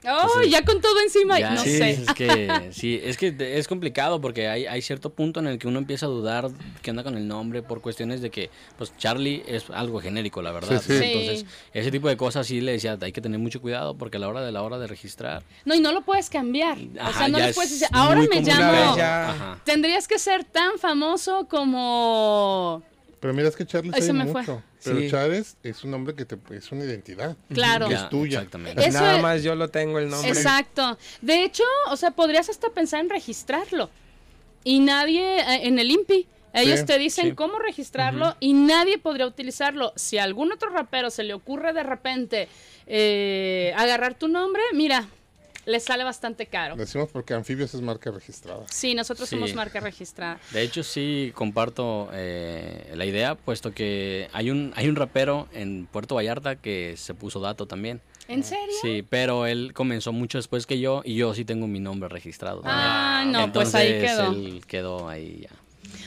Oh, Entonces, ya con todo encima. Ya, no sí, sé. Es que, sí, es que es complicado porque hay, hay cierto punto en el que uno empieza a dudar qué onda con el nombre por cuestiones de que, pues Charlie es algo genérico, la verdad. Sí, sí. Entonces, ese tipo de cosas sí le decía, hay que tener mucho cuidado porque a la hora de la hora de registrar. No, y no lo puedes cambiar. o sea, no es puedes decir, ahora me llamo. Tendrías que ser tan famoso como. Pero mira, es que Charles Ay, se me fue. mucho. Pero Sí. Charles es un nombre que te, es una identidad. Claro. Que es tuya. Exactamente. Eso Nada es- más yo lo tengo el nombre. Exacto. De hecho, o sea, podrías hasta pensar en registrarlo. Y nadie, eh, en el INPI, ellos Sí, te dicen sí. cómo registrarlo y nadie podría utilizarlo. Si a algún otro rapero se le ocurre de repente eh, agarrar tu nombre, mira, le sale bastante caro. Decimos porque Anfibios es marca registrada. Sí, nosotros Sí. somos marca registrada. De hecho, sí comparto eh, la idea, puesto que hay un, hay un rapero en Puerto Vallarta que se puso dato también. ¿En serio? Sí, pero él comenzó mucho después que yo y yo sí tengo mi nombre registrado. Ah, no, pues ahí Entonces, quedó. él quedó ahí ya.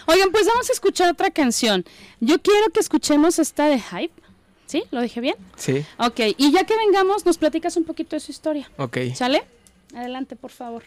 Oigan, pues vamos a escuchar otra canción. Yo quiero que escuchemos esta de Hype. ¿Sí? ¿Lo dije bien? Sí, Ok, y ya que vengamos, nos platicas un poquito de su historia. ok. ¿Sale? Adelante, por favor.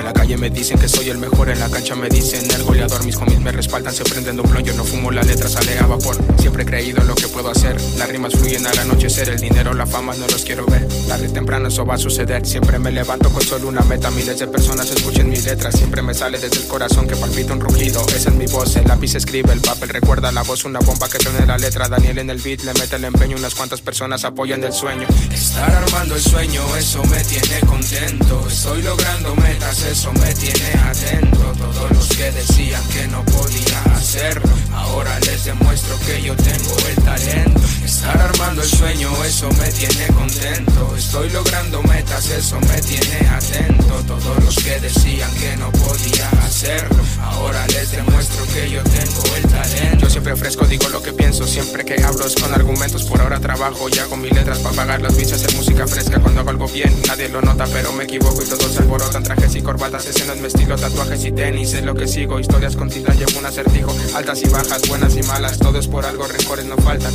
En la calle me dicen que soy el mejor, en la cancha me dicen el goleador. Mis homies me respaldan, se prenden blon. Yo no fumo, la letra sale a vapor. Siempre he creído en lo que puedo hacer. Las rimas fluyen al anochecer, el dinero, la fama no los quiero ver. Tarde temprano eso va a suceder. Siempre me levanto con solo una meta. Miles de personas escuchen mis letras. Siempre me sale desde el corazón que palpita un rugido. Esa es mi voz, el lápiz escribe, el papel recuerda la voz. Una bomba que tiene la letra. Daniel en el beat le mete el empeño. Unas cuantas personas apoyan del sueño. Estar armando el sueño, eso me tiene contento. Estoy logrando metas, eso me tiene atento. Todos los que decían que no podía hacerlo, ahora les demuestro que yo tengo el talento. Estar armando el sueño, eso me tiene contento. Estoy logrando metas, eso me tiene atento. Todos los que decían que no podía hacerlo, ahora les demuestro que yo tengo el talento. Yo siempre fresco, digo lo que pienso, siempre que hablo es con argumentos. Por ahora trabajo y hago mis letras para pagar las bichas de música fresca. Cuando hago algo bien, nadie lo nota, pero me equivoco y todos se alborotan. Trajes y corbatas, ese no es mi estilo, tatuajes y tenis, es lo que sigo. Historias con tinta, llevo un acertijo. Altas y bajas, buenas y malas, todo es por algo, rencores no faltan.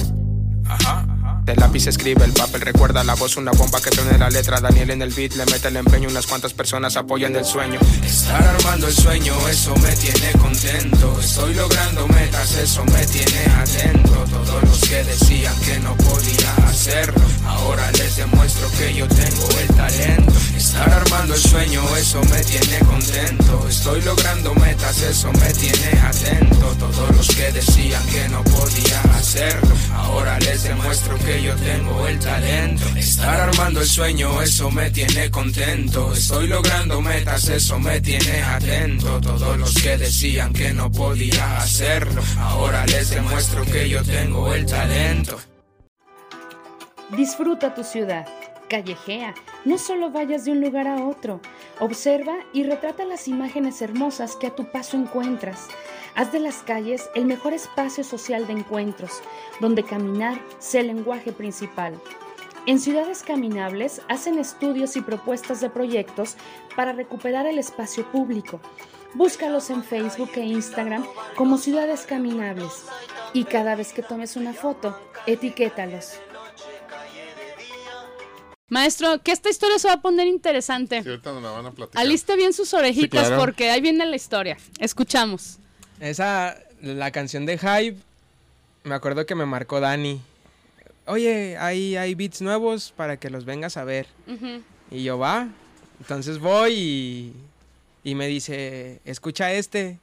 Ajá. El lápiz escribe, el papel recuerda la voz, una bomba que tiene la letra. Daniel en el beat le mete el empeño, unas cuantas personas apoyan el sueño. Estar armando el sueño, eso me tiene contento. Estoy logrando metas, eso me tiene atento. Todos los que decían que no podía hacerlo, ahora les demuestro que yo tengo el talento. Estar armando el sueño, eso me tiene contento. Estoy logrando metas, eso me tiene atento. Todos los que decían que no podía hacerlo, ahora les demuestro que yo tengo el talento. Estar armando el sueño, eso me tiene contento. Estoy logrando metas, eso me tiene atento. Todos los que decían que no podía hacerlo, ahora les demuestro que yo tengo el talento. Disfruta tu ciudad, callejea, no solo vayas de un lugar a otro, observa y retrata las imágenes hermosas que a tu paso encuentras. Haz de las calles el mejor espacio social de encuentros, donde caminar sea el lenguaje principal. En Ciudades Caminables hacen estudios y propuestas de proyectos para recuperar el espacio público. Búscalos en Facebook e Instagram como Ciudades Caminables y cada vez que tomes una foto, etiquétalos. Maestro, que esta historia se va a poner interesante. Sí, ahorita nos la van a platicar. Aliste bien sus orejitas Sí, claro. porque ahí viene la historia. Escuchamos. Esa, la canción de Hype, me acuerdo que me marcó Dani. Oye, hay, hay beats nuevos para que los vengas a ver. Y yo, va. Entonces voy y, y me dice, escucha este.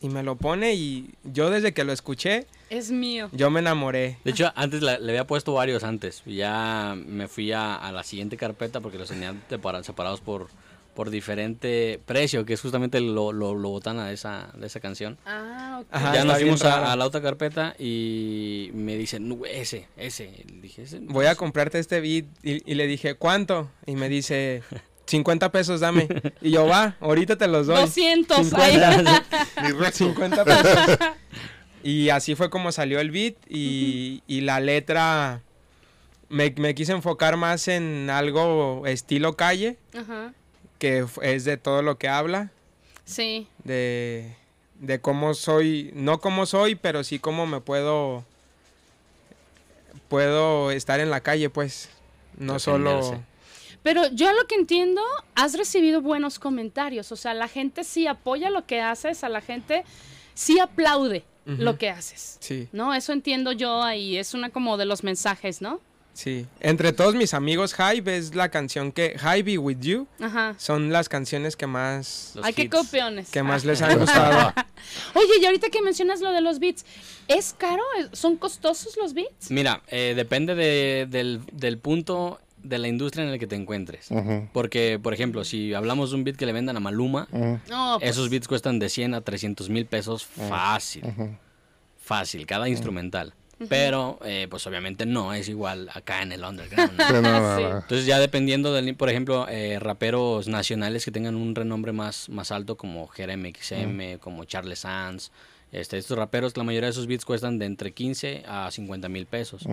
Y me lo pone y yo desde que lo escuché, Es mío. yo me enamoré. De hecho, antes la- le había puesto varios antes. y Ya me fui a, a la siguiente carpeta porque los tenía separa- separados por, por diferente precio, que es justamente lo, lo, lo botana de esa, de esa canción. Ah, ok. Ajá, ya nos fuimos a, a la otra carpeta y me dicen, "No, ese, ese. Y dije, ese. Voy a comprarte este beat. Y, y le dije, ¿cuánto? Y me dice, 50 pesos dame. Y yo, va, ahorita te los doy. 200. ahí. 50, Mi recto. 50 pesos. Y así fue como salió el beat. Y, y la letra, me, me quise enfocar más en algo estilo calle, Ajá. Que es de todo lo que habla. Sí. de, de cómo soy, no cómo soy, pero sí cómo me puedo, puedo estar en la calle, pues, no solo... Pero yo a lo que entiendo, has recibido buenos comentarios. O sea, la gente sí apoya lo que haces, a la gente sí aplaude lo que haces. Sí, ¿No? Eso entiendo yo ahí. Es una como de los mensajes, ¿no? Sí. Entre todos mis amigos, Hype es la canción que, Hype y With You, Ajá. son las canciones que más, Los Ay, qué copiones. que más Ah. les han gustado. Oye, y ahorita que mencionas lo de los beats, ¿es caro? ¿Son costosos los beats? Mira, eh, depende de- del, del punto de la industria en el que te encuentres. Ujú, Porque, por ejemplo, si hablamos de un beat que le vendan a Maluma, No, pues, esos beats cuestan de 100 a 300 mil pesos fácil. Fácil, cada instrumental. Pero, eh, pues obviamente no es igual acá en el underground. ¿no? Sí, no, no, Sí. no. Entonces ya dependiendo del, por ejemplo, eh, raperos nacionales que tengan un renombre más, más alto como Jeremy XM, como Charles Sanz, este, estos raperos, la mayoría de sus beats cuestan de entre 15 a 50 mil pesos.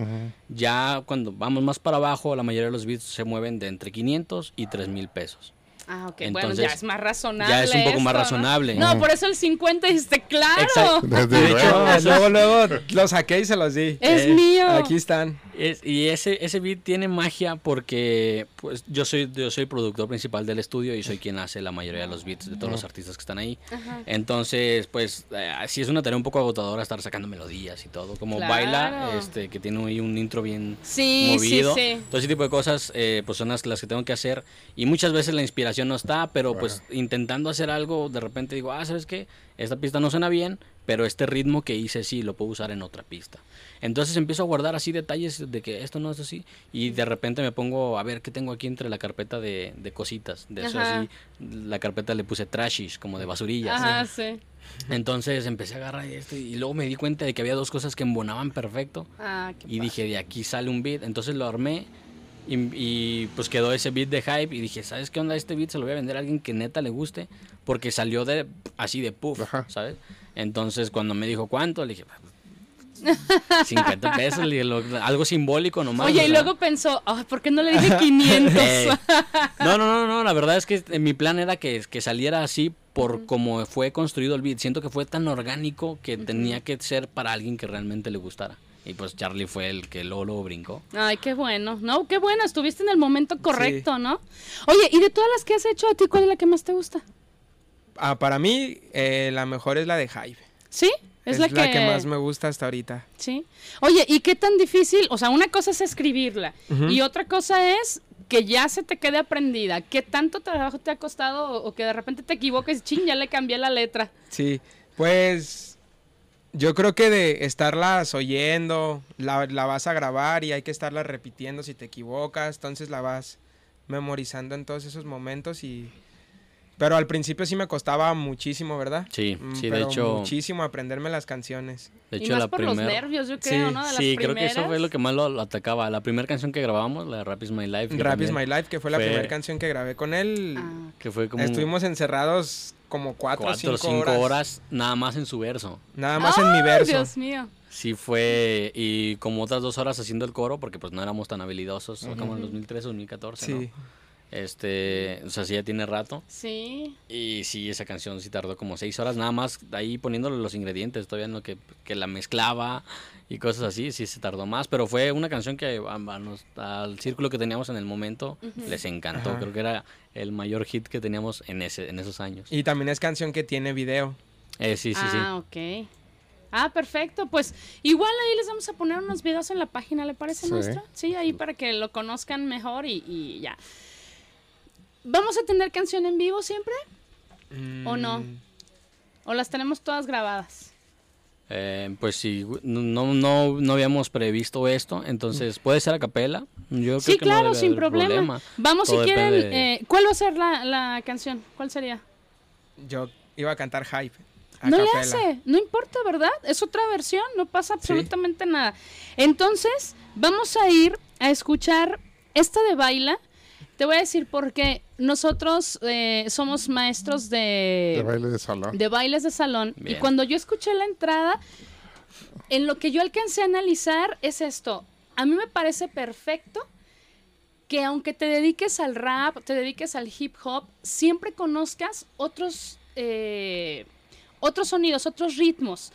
Ya cuando vamos más para abajo, la mayoría de los beats se mueven de entre 500 y 3 mil pesos. Ah, ok. bueno, Entonces, ya es más razonable. ya es un poco más esto, ¿no? razonable. No, por eso el 50 dijiste, claro. Exacto. Desde De hecho, luego. No, luego, luego lo saqué y se los di. Es Eh, mío. Aquí están. Es- y ese, ese beat tiene magia porque pues yo soy yo soy productor principal del estudio y soy quien hace la mayoría de los beats de todos los artistas que están ahí. Ajá. Entonces, pues eh, sí es una tarea un poco agotadora estar sacando melodías y todo. Como Claro. baila, este, que tiene ahí un intro bien Sí, movido. sí, sí. Todo ese tipo de cosas eh, pues son las, las que tengo que hacer. Y muchas veces la inspiración no está, pero pues intentando hacer algo, de repente digo, ah, ¿sabes qué? Esta pista no suena bien, pero este ritmo que hice sí lo puedo usar en otra pista. Entonces empiezo a guardar así detalles de que esto no es así. Y de repente me pongo a ver qué tengo aquí entre la carpeta de, de cositas. De eso Ajá. así, la carpeta le puse trashish, como de basurillas. Ajá, sí. Entonces empecé a agarrar esto y luego me di cuenta de que había dos cosas que embonaban perfecto. Ah, qué Y dije, de aquí sale un beat. Entonces lo armé y, y, pues quedó ese beat de hype. Y dije, ¿sabes qué onda? Este beat se lo voy a vender a alguien que neta le guste. Porque salió de así de puff, Ajá. ¿sabes? Entonces cuando me dijo cuánto, le dije, 50 pesos, le dije, lo- algo simbólico nomás. Oye, y sea. luego pensó, ay, ¿por qué no le dije 500? Eh, no, no, no, no, la verdad es que eh, mi plan era que, que saliera así por como fue construido el beat. Siento que fue tan orgánico que tenía que ser para alguien que realmente le gustara. Y pues Charlie fue el que luego, luego brincó. Ay, qué bueno. No, qué bueno, estuviste en el momento correcto, ¿no? Oye, y de todas las que has hecho, ¿a ti cuál es la que más te gusta? Ah, para mí, eh, la mejor es la de Hype. ¿Sí? Es, la, que... más me gusta hasta ahorita. Sí. Oye, ¿y qué tan difícil? O sea, una cosa es escribirla y otra cosa es que ya se te quede aprendida. ¿Qué tanto trabajo te ha costado o, o que de repente te equivoques y ching, ya le cambié la letra? Sí, pues yo creo que de estarlas oyendo, la, la vas a grabar y hay que estarla repitiendo si te equivocas, entonces la vas memorizando en todos esos momentos y... Pero al principio sí me costaba muchísimo, ¿verdad? Sí, Mm, sí, de hecho, Muchísimo aprenderme las canciones. de y hecho más la por los primera nervios, yo creo, Sí, ¿no? De las Sí, creo que eso fue lo que más lo, lo atacaba. La primera canción que grabamos, la de Rap is My Life, Rap is My Life, que fue la primera canción que grabé con él. Ah, que fue como Estuvimos encerrados como cuatro, cuatro o o cinco, cinco horas. horas. nada más en su verso. Nada más en mi ¡Ay, verso. Dios mío. Sí fue, y como otras dos horas haciendo el coro, porque pues no éramos tan habilidosos, como en 2013 2014, Sí. ¿no? Este, o sea, sí ya tiene rato. Sí. Y sí, esa canción sí tardó como seis horas, nada más ahí poniéndole los ingredientes, todavía no que, que la mezclaba y cosas así, sí se tardó más, pero fue una canción que a- a nos- al círculo que teníamos en el momento les encantó, Ajá. creo que era el mayor hit que teníamos en, ese, en esos años. Y también es canción que tiene video. Eh, sí, sí, sí. ah, ok. Ah, perfecto. Pues igual ahí les vamos a poner unos videos en la página, ¿le parece Sí. nuestra? Sí, ahí para que lo conozcan mejor y, y ya. ¿Vamos a tener canción en vivo siempre? ¿O no? Mm, ¿O las tenemos todas grabadas? Eh, pues sí, no, no, no habíamos previsto esto, entonces puede ser a capela. Yo Sí, creo que no claro, sin problema. Vamos Todo si quieren, de- eh, ¿cuál va a ser la, la canción? ¿Cuál sería? Yo iba a cantar Hype. a No le hace, no importa, ¿verdad? Es otra versión, no pasa absolutamente nada. Entonces, vamos a ir a escuchar esta de Baila. Te voy a decir por qué. Nosotros eh, somos maestros de, De baile de salón. de bailes de salón. Y cuando yo escuché la entrada, en lo que yo alcancé a analizar es esto. A mí me parece perfecto que aunque te dediques al rap, te dediques al hip hop, siempre conozcas otros, eh, otros sonidos, otros ritmos.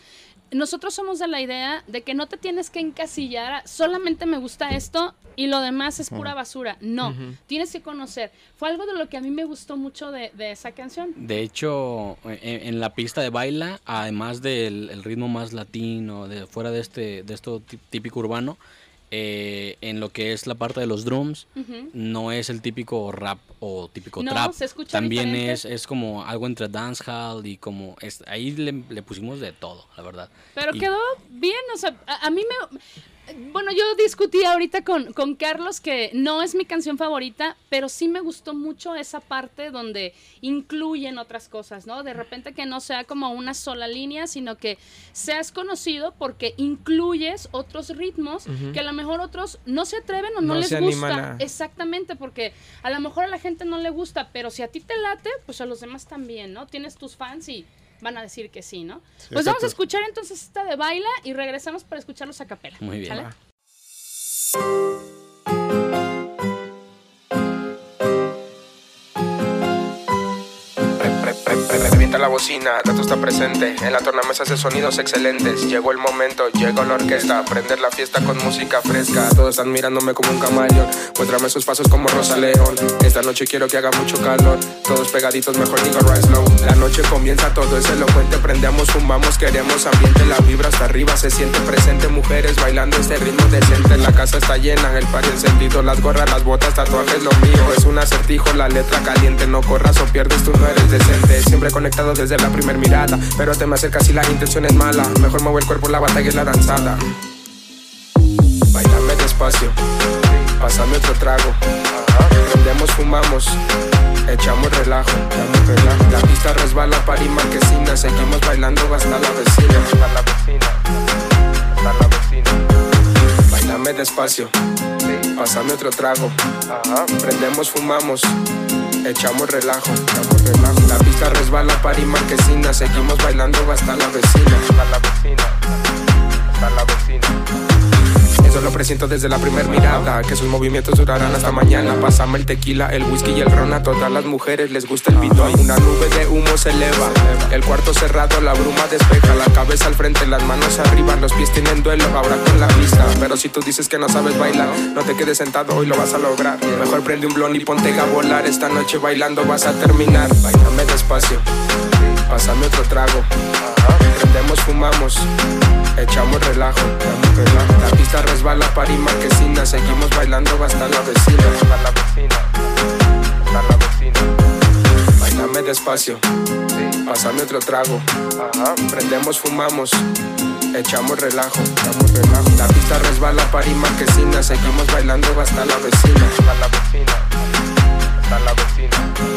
Nosotros somos de la idea de que no te tienes que encasillar, solamente me gusta esto y lo demás es pura basura. No, tienes que conocer. Fue algo de lo que a mí me gustó mucho de, de esa canción. De hecho, en, en la pista de baila, además del el ritmo más latino, de fuera de este, de esto tí- típico urbano, eh, en lo que es la parte de los drums, no es el típico rap o típico No, trap. se escucha También es, es como algo entre dancehall y como es, ahí le, le pusimos de todo, la verdad. Pero Y- quedó bien, o sea, a, a mí me... Bueno, yo discutí ahorita con, con Carlos que no es mi canción favorita, pero sí me gustó mucho esa parte donde incluyen otras cosas, ¿no? De repente que no sea como una sola línea, sino que seas conocido porque incluyes otros ritmos que a lo mejor otros no se atreven o no, No les gusta. a- Exactamente, porque a lo mejor a la gente no le gusta, pero si a ti te late, pues a los demás también, ¿no? Tienes tus fans y van a decir que sí, ¿no? pues vamos a escuchar entonces esta de baila y regresamos para escucharlos a capela. Muy bien. ¿sale? La bocina, Tato está presente. En la tornamesas de sonidos excelentes. Llegó el momento, llegó la orquesta. Prender la fiesta con música fresca. Todos están mirándome como un camaleón. Muéstrame sus pasos como Rosa León. Esta noche quiero que haga mucho calor. Todos pegaditos, mejor digo rise low La noche comienza, todo es elocuente. Prendemos, fumamos, queremos ambiente. La vibra hasta arriba se siente presente. Mujeres bailando este ritmo decente. La casa está llena, el party encendido. Las gorras, las botas, tatuajes, lo mío. Es un acertijo, la letra caliente. No corras o pierdes, tú no eres decente. Siempre conectado desde la primer mirada. Pero te me acercas si la intención es mala. Mejor mueve el cuerpo, la batalla es la danzada. Bailame despacio Pásame otro trago. Prendemos, fumamos Echamos relajo, echamos relajo. La pista resbala, pari marquesina Seguimos bailando hasta la vecina. Hasta la vecina Hasta la vecina. Bailame despacio Pásame otro trago. Prendemos, fumamos Echamos relajo, echamos relajo. La pista resbala, pari marquesina Seguimos bailando hasta la vecina Hasta la vecina Hasta la vecina eso lo presiento desde la primer mirada Que sus movimientos durarán hasta mañana. Pásame el tequila, el whisky y el ron A todas las mujeres les gusta el beat Una nube de humo se eleva El cuarto cerrado, la bruma despeja La cabeza al frente, las manos arriba Los pies tienen duelo, ahora con la vista. Pero si tú dices que no sabes bailar No te quedes sentado, hoy lo vas a lograr. Mejor prende un blon y ponte a volar Esta noche bailando vas a terminar. Bailame despacio Pásame otro trago Prendemos, fumamos Echamos relajo. La pista resbala, pari marquesina Seguimos bailando hasta la vecina. Hasta la vecina Hasta la vecina. Bailame despacio Pásame otro trago. Prendemos, fumamos Echamos relajo, echamos relajo. La pista resbala, pari marquesina Seguimos bailando hasta la vecina. Hasta la vecina Hasta la vecina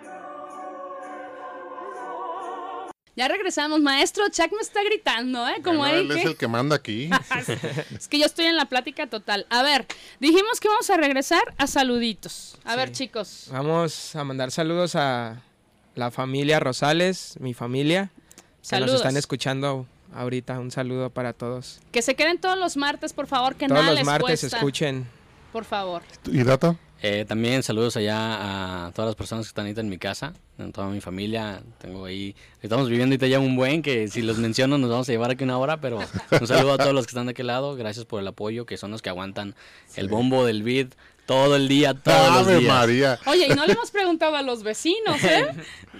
Ya regresamos, maestro. Chuck me está gritando, ¿eh? Como Bueno, él es que- el que manda aquí. Es que yo estoy en la plática total. A ver, dijimos que vamos a regresar a saluditos. A ver, chicos. Vamos a mandar saludos a la familia Rosales, mi familia, que Saludos. nos están escuchando ahorita. Un saludo para todos. Que se queden todos los martes, por favor, que todos nada los les martes cuesta. escuchen por favor. ¿Y Dato? Eh, también saludos allá a todas las personas que están ahorita en mi casa, en toda mi familia. Tengo ahí, estamos viviendo ahorita ya un buen, que si los menciono nos vamos a llevar aquí una hora, pero un saludo a todos los que están de aquel lado. Gracias por el apoyo, que son los que aguantan el bombo del beat todo el día, todos los ¡Ave días. María! Oye, y no le hemos preguntado a los vecinos, ¿eh?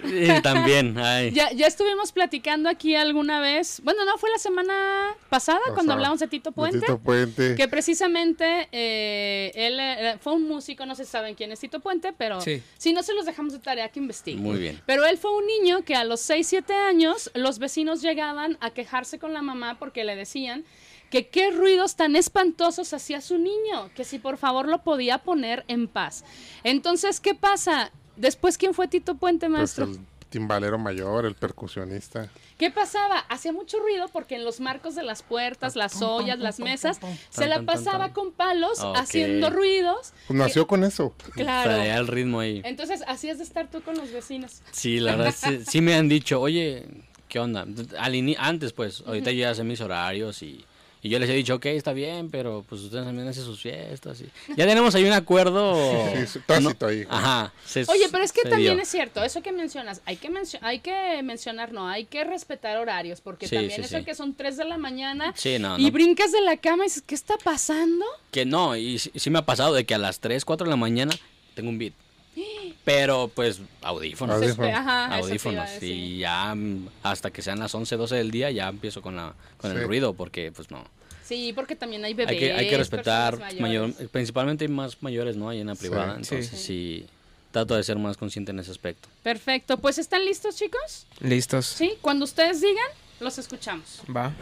También, ay. Ya, ya estuvimos platicando aquí alguna vez, bueno, no, fue la semana pasada cuando hablamos de Tito De Puente. Tito Puente. Que precisamente eh, él eh, fue un músico, no se saben quién es Tito Puente, pero Sí. si no se los dejamos de tarea que investiguen. Muy bien. Pero él fue un niño que a los 6, 7 años los vecinos llegaban a quejarse con la mamá porque le decían que qué ruidos tan espantosos hacía su niño, que si por favor lo podía poner en paz. Entonces, ¿qué pasa? Después, ¿quién fue Tito Puente, Pues maestro? el timbalero mayor, el percusionista. ¿Qué pasaba? Hacía mucho ruido porque en los marcos de las puertas, las ollas, las mesas, se la pasaba con palos haciendo ruidos. Pues nació con eso. Claro. Traía el ritmo ahí. Entonces, así es de estar tú con los vecinos. Sí, la verdad, sí, sí me han dicho, oye, ¿qué onda? Al antes, pues, ahorita yo ya sé mis horarios y, y yo les he dicho, ok, está bien, pero pues ustedes también hacen sus fiestas. Y... Ya tenemos ahí un acuerdo. Sí, sí, tácito ahí. Ajá. se- Oye, pero es que también dio. es cierto, eso que mencionas, hay que, mencio- hay que mencionar, no, hay que respetar horarios, porque Sí, también sí, eso sí. que son 3 de la mañana Sí, no, y no. brincas de la cama y dices, ¿qué está pasando? Que no, y sí, sí me ha pasado de que a las 3, 4 de la mañana tengo un beat. Pero pues audífonos. Audífonos. Ajá, Audífonos. Y ya hasta que sean las 11, 12 del día ya empiezo con, la, con Sí. el ruido porque pues no. Sí, porque también hay bebés. Hay que, hay que respetar, mayor, principalmente hay más mayores, ¿no? Ahí en la privada. sí. entonces sí. trato de ser más consciente en ese aspecto. Perfecto, pues ¿están listos chicos? Listos. Sí, cuando ustedes digan, los escuchamos. Va.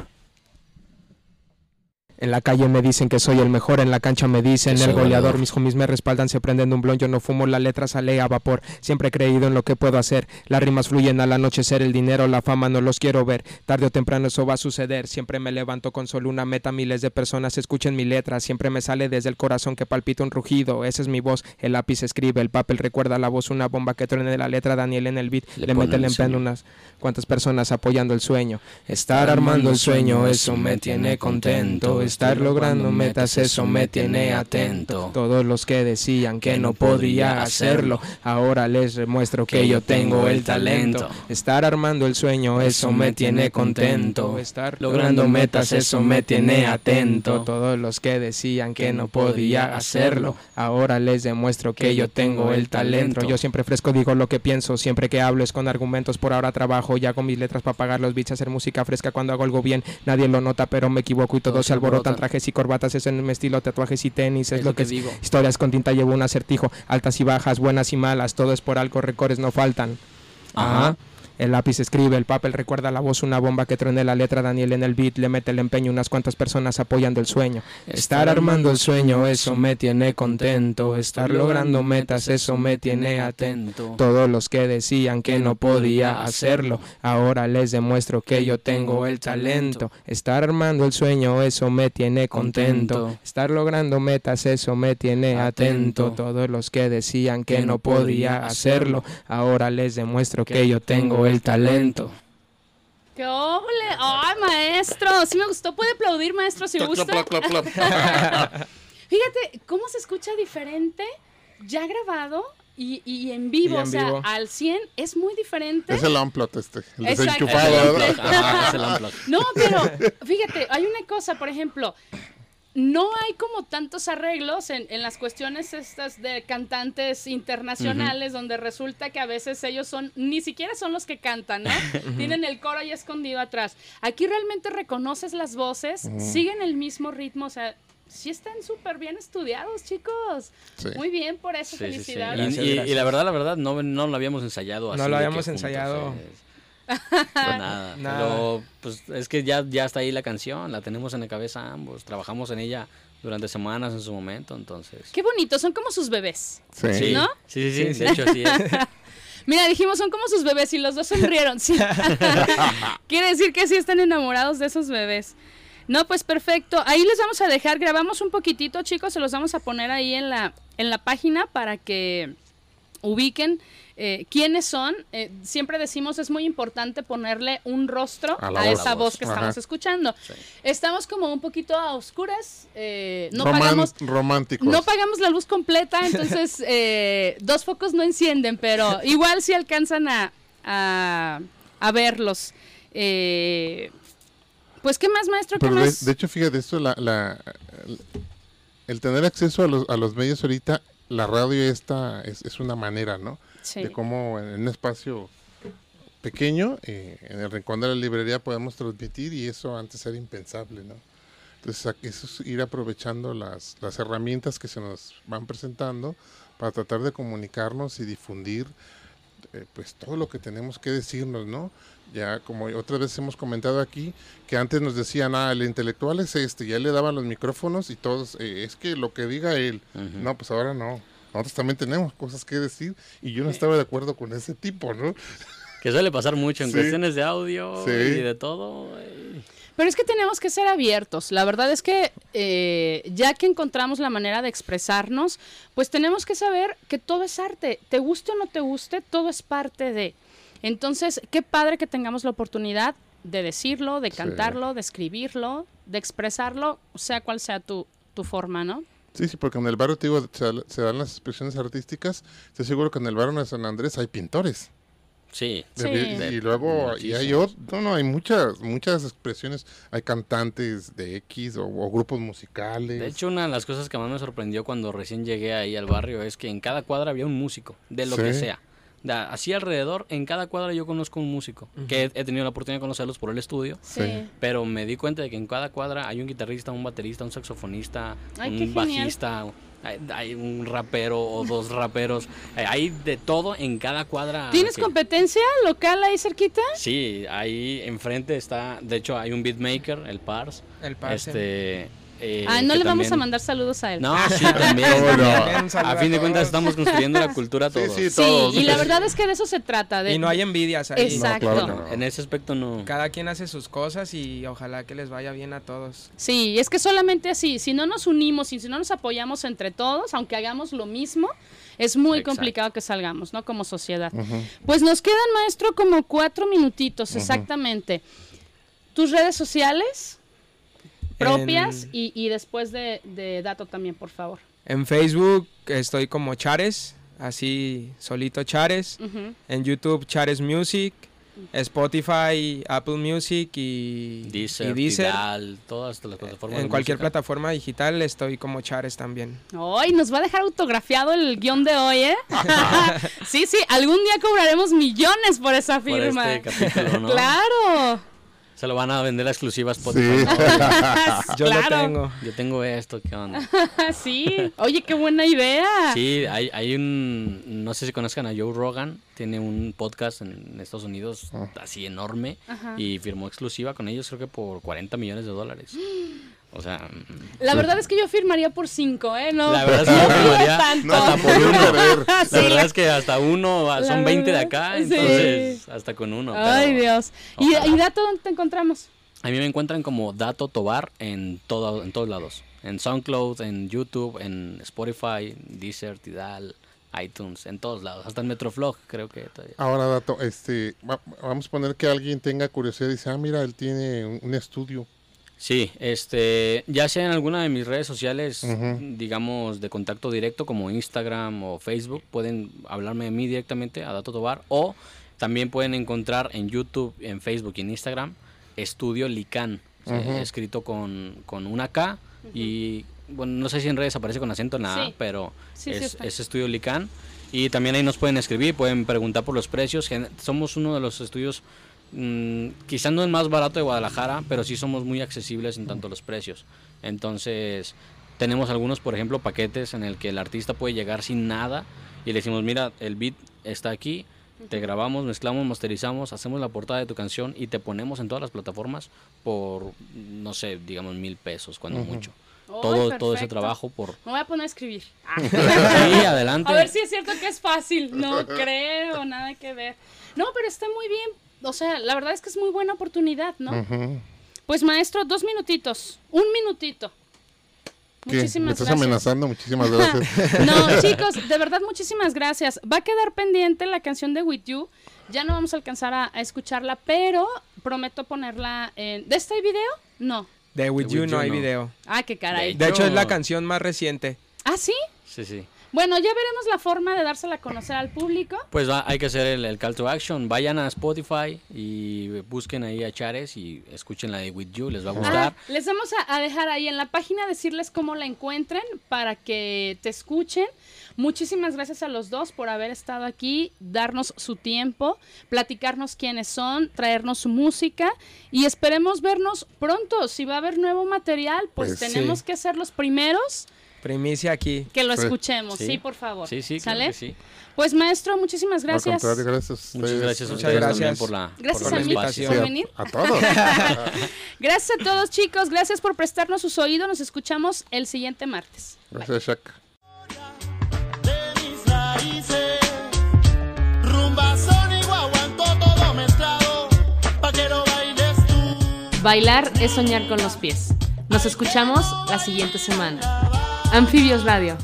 En la calle me dicen que soy el mejor, en la cancha me dicen el goleador, mis homies me respaldan, se prenden de un blon, yo no fumo, la letra sale a vapor, siempre he creído en lo que puedo hacer, las rimas fluyen al anochecer, el dinero, la fama no los quiero ver, tarde o temprano eso va a suceder, siempre me levanto con solo una meta, miles de personas escuchen mi letra, siempre me sale desde el corazón que palpita un rugido, esa es mi voz, el lápiz escribe, el papel recuerda la voz, una bomba que truene de la letra, Daniel en el beat, Le le, mete el empeño unas cuantas personas apoyando el sueño, estar armando el sueño, eso me tiene contento, estar logrando metas, eso me tiene atento. Todos los que decían que no podía hacerlo, ahora les demuestro que yo tengo el talento. Estar armando el sueño, eso me tiene contento. Estar logrando metas, eso me tiene atento. Todos los que decían que no podía hacerlo, ahora les demuestro que yo tengo el talento. Yo siempre fresco digo lo que pienso, siempre que hablo es con argumentos. Por ahora trabajo ya con mis letras para pagar los beats, hacer música fresca cuando hago algo bien. Nadie lo nota, pero me equivoco y Todos se alborotan. Alborotan. Trajes y corbatas es en mi estilo, tatuajes y tenis, es, Es lo que que digo. Historias con tinta llevo un acertijo, altas y bajas, buenas y malas, todo es por algo, recores no faltan. Ajá. Ajá. El lápiz escribe, el papel recuerda la voz, una bomba que truene la letra, Daniel en el beat, le mete el empeño, unas cuantas personas apoyando el sueño. Estar armando el sueño, eso me tiene contento. Estar logrando metas, eso me tiene atento. Todos los que decían que no podía hacerlo, ahora les demuestro que yo tengo el talento. Estar armando el sueño, eso me tiene contento. Estar logrando metas, eso me tiene atento. Atento. Todos los que decían que no podía hacerlo, ahora les demuestro que yo tengo el talento. ¡Qué óvole! ¡Ay, maestro! Sí me gustó. ¿Puede aplaudir, maestro, si gusta? Fíjate cómo se escucha diferente ya grabado y, y en vivo. Y en o sea, vivo. al 100 es muy diferente. Es el unplot este, el Exacto. desenchufado. Es el el. No, pero fíjate, hay una cosa, por ejemplo, no hay como tantos arreglos en, en las cuestiones estas de cantantes internacionales donde resulta que a veces ellos son, ni siquiera son los que cantan, ¿no? Tienen el coro ahí escondido atrás. Aquí realmente reconoces las voces, siguen el mismo ritmo, o sea, sí están súper bien estudiados, chicos. Sí. Muy bien, por eso, Sí, sí, sí. felicidades. Y, Gracias, y- y gracias. la verdad, la verdad, no, no lo habíamos ensayado así. No lo de que habíamos juntos, ensayado. eh, pues nada, Nada. Pero pues es que ya, ya está ahí la canción, la tenemos en la cabeza ambos, trabajamos en ella durante semanas en su momento, entonces. Qué bonito, son como sus bebés. Sí. Sí, ¿No? sí, sí, sí, Sí, de hecho es. Mira, dijimos son como sus bebés y los dos sonrieron. Sí. Quiere decir que sí están enamorados de esos bebés. No, pues perfecto. Ahí les vamos a dejar, grabamos un poquitito, chicos, se los vamos a poner ahí en la, en la página para que ubiquen eh, quiénes son. Eh, siempre decimos es muy importante ponerle un rostro A a, la voz. esa voz que Ajá. estamos escuchando. Estamos como un poquito a oscuras, eh, no Roman- pagamos... románticos. No pagamos la luz completa, entonces eh, dos focos no encienden, pero igual sí alcanzan a, a, a verlos. Eh, pues, ¿qué más, maestro? ¿Qué Pero más? de hecho, fíjate, esto, la, la- el, el tener acceso a los, a los medios ahorita, la radio esta es, es una manera, ¿no? Sí. De cómo en un espacio pequeño, eh, en el rincón de la librería podemos transmitir y eso antes era impensable, ¿no? Entonces, eso es ir aprovechando las, las herramientas que se nos van presentando para tratar de comunicarnos y difundir eh, pues todo lo que tenemos que decirnos, ¿no? Ya como otras veces hemos comentado aquí, que antes nos decían, ah, el intelectual es este, ya le daban los micrófonos y todos, eh, es que lo que diga él, no, pues ahora no. Nosotros también tenemos cosas que decir y yo no estaba de acuerdo con ese tipo, ¿no? Que suele pasar mucho en Sí. cuestiones de audio Sí. y de todo. Pero es que tenemos que ser abiertos. La verdad es que eh, ya que encontramos la manera de expresarnos, pues tenemos que saber que todo es arte. Te guste o no te guste, todo es parte de. Entonces, qué padre que tengamos la oportunidad de decirlo, de Sí. cantarlo, de escribirlo, de expresarlo, sea cual sea tu, tu forma, ¿no? Sí, sí, porque en el barrio, te digo, se, dan las expresiones artísticas. Estoy seguro que en el barrio de San Andrés hay pintores. Sí. De- Sí. Y, luego, y hay otro, no, no, hay muchas, muchas expresiones. Hay cantantes de X o, o grupos musicales. De hecho, una de las cosas que más me sorprendió cuando recién llegué ahí al barrio es que en cada cuadra había un músico, de lo que Sí. sea. Da- Así alrededor, en cada cuadra yo conozco un músico, que he, he tenido la oportunidad de conocerlos por el estudio, Sí. pero me di cuenta de que en cada cuadra hay un guitarrista, un baterista, un saxofonista, Ay, un bajista, hay, hay un rapero o dos raperos, eh, hay de todo en cada cuadra. ¿Tienes que- competencia local ahí cerquita? Sí, ahí enfrente está, de hecho hay un beatmaker, el Pars. El Pars, Este, eh, ah, no le vamos a mandar saludos a él. No, sí, también. ¿Cómo no? A fin de cuentas estamos construyendo la cultura Sí, todos. sí, Sí, todos. y la verdad es que de eso se trata. De, Y no hay envidias ahí. Exacto. No, claro no. En ese aspecto no. Cada quien hace sus cosas y ojalá que les vaya bien a todos. Sí, es que solamente así, si no nos unimos y si no nos apoyamos entre todos, aunque hagamos lo mismo, es muy Exacto. complicado que salgamos, ¿no? Como sociedad. Pues nos quedan, maestro, como cuatro minutitos, exactamente. Tus redes sociales propias En- y, y después de, de dato también, por favor. En Facebook estoy como Chares, así solito Chares. Ujú. En YouTube Chares Music, Spotify, Apple Music y Deezer, y Deezer. Tidal, todas las plataformas. En de cualquier música. plataforma digital estoy como Chares también. Ay, nos va a dejar autografiado el guion de hoy, ¿eh? sí, sí, algún día cobraremos millones por esa Por firma. este capítulo, ¿no? Claro. Se lo van a vender a Spotify. Sí. ¿no? Yo Claro. lo tengo. Yo tengo esto, ¿qué onda? sí. Oye, qué buena idea. Sí, hay, hay un, no sé si conozcan a Joe Rogan, tiene un podcast en Estados Unidos así enorme Ajá. y firmó exclusiva con ellos creo que por 40 millones de dólares. O sea, La verdad es que yo firmaría por cinco, ¿eh? No, La verdad es que no yo firmaría tanto. hasta por uno. Sí, la verdad es que hasta uno, La son 20 de verdad, acá, sí. entonces hasta con uno. Ay, Dios. ¿Y. ¿Y dato dónde te encontramos? A mí me encuentran como Dato Tobar en, todo, en todos lados. En SoundCloud, en YouTube, en Spotify, Deezer, Tidal, iTunes, en todos lados. Hasta en Metroflog creo que todavía. Ahora, Dato, este, va- vamos a poner que alguien tenga curiosidad y dice, ah, mira, él tiene un, un estudio. Sí, este, ya sea en alguna de mis redes sociales, digamos, de contacto directo como Instagram o Facebook, pueden hablarme de mí directamente a Dato Tobar o también pueden encontrar en YouTube, en Facebook y en Instagram Estudio Lican, Ujú. escrito con, con una K y, bueno, no sé si en redes aparece con acento en la A, Sí. pero Sí, es, es Estudio Lican. Y también ahí nos pueden escribir, pueden preguntar por los precios. Somos uno de los estudios, mm, quizás no el más barato de Guadalajara, pero sí somos muy accesibles en tanto los precios. Entonces, tenemos algunos, por ejemplo, paquetes en el que el artista puede llegar sin nada y le decimos, mira, el beat está aquí, te grabamos, mezclamos, masterizamos, hacemos la portada de tu canción y te ponemos en todas las plataformas por, no sé, digamos mil pesos, cuando mucho. Ay, todo, todo ese trabajo por... Me voy a poner a escribir. Sí, adelante. A ver si es cierto que es fácil. No creo, nada que ver. No, pero está muy bien. O sea, la verdad es que es muy buena oportunidad, ¿no? Pues maestro, dos minutitos. Un minutito. ¿Qué? ¿Me Muchísimas estás gracias. amenazando? Muchísimas gracias. No, chicos, de verdad, muchísimas gracias. Va a quedar pendiente la canción de With You. Ya no vamos a alcanzar a, a escucharla, pero prometo ponerla en... ¿De este video? No. De With You With no You hay no. video. Ah, qué caray. De hecho, es la canción más reciente. ¿Ah, sí? Sí, sí. Bueno, ya veremos la forma de dársela a conocer al público. Pues va- hay que hacer el, el call to action. Vayan a Spotify y busquen ahí a Chares y escuchen la de With You, les va a gustar. Ah, les vamos a, a dejar ahí en la página decirles cómo la encuentren para que te escuchen. Muchísimas gracias a los dos por haber estado aquí, darnos su tiempo, platicarnos quiénes son, traernos su música y esperemos vernos pronto. Si va a haber nuevo material, pues, Pues sí. tenemos que ser los primeros Primicia aquí. que lo escuchemos. Sí, Sí. por favor. Sí, sí, claro ¿Sale? que sí. Pues maestro, muchísimas Al gracias. contrario, gracias. Muchas gracias a Muchas ustedes gracias. también por la, Gracias por a el mí espacio. por Sí, a- venir. a todos. Gracias a todos chicos, gracias por prestarnos sus oídos. Nos escuchamos el siguiente martes. Gracias, Shaq. bailes tú. Bailar es soñar con los pies. Nos escuchamos la siguiente semana. Anfibios Radio.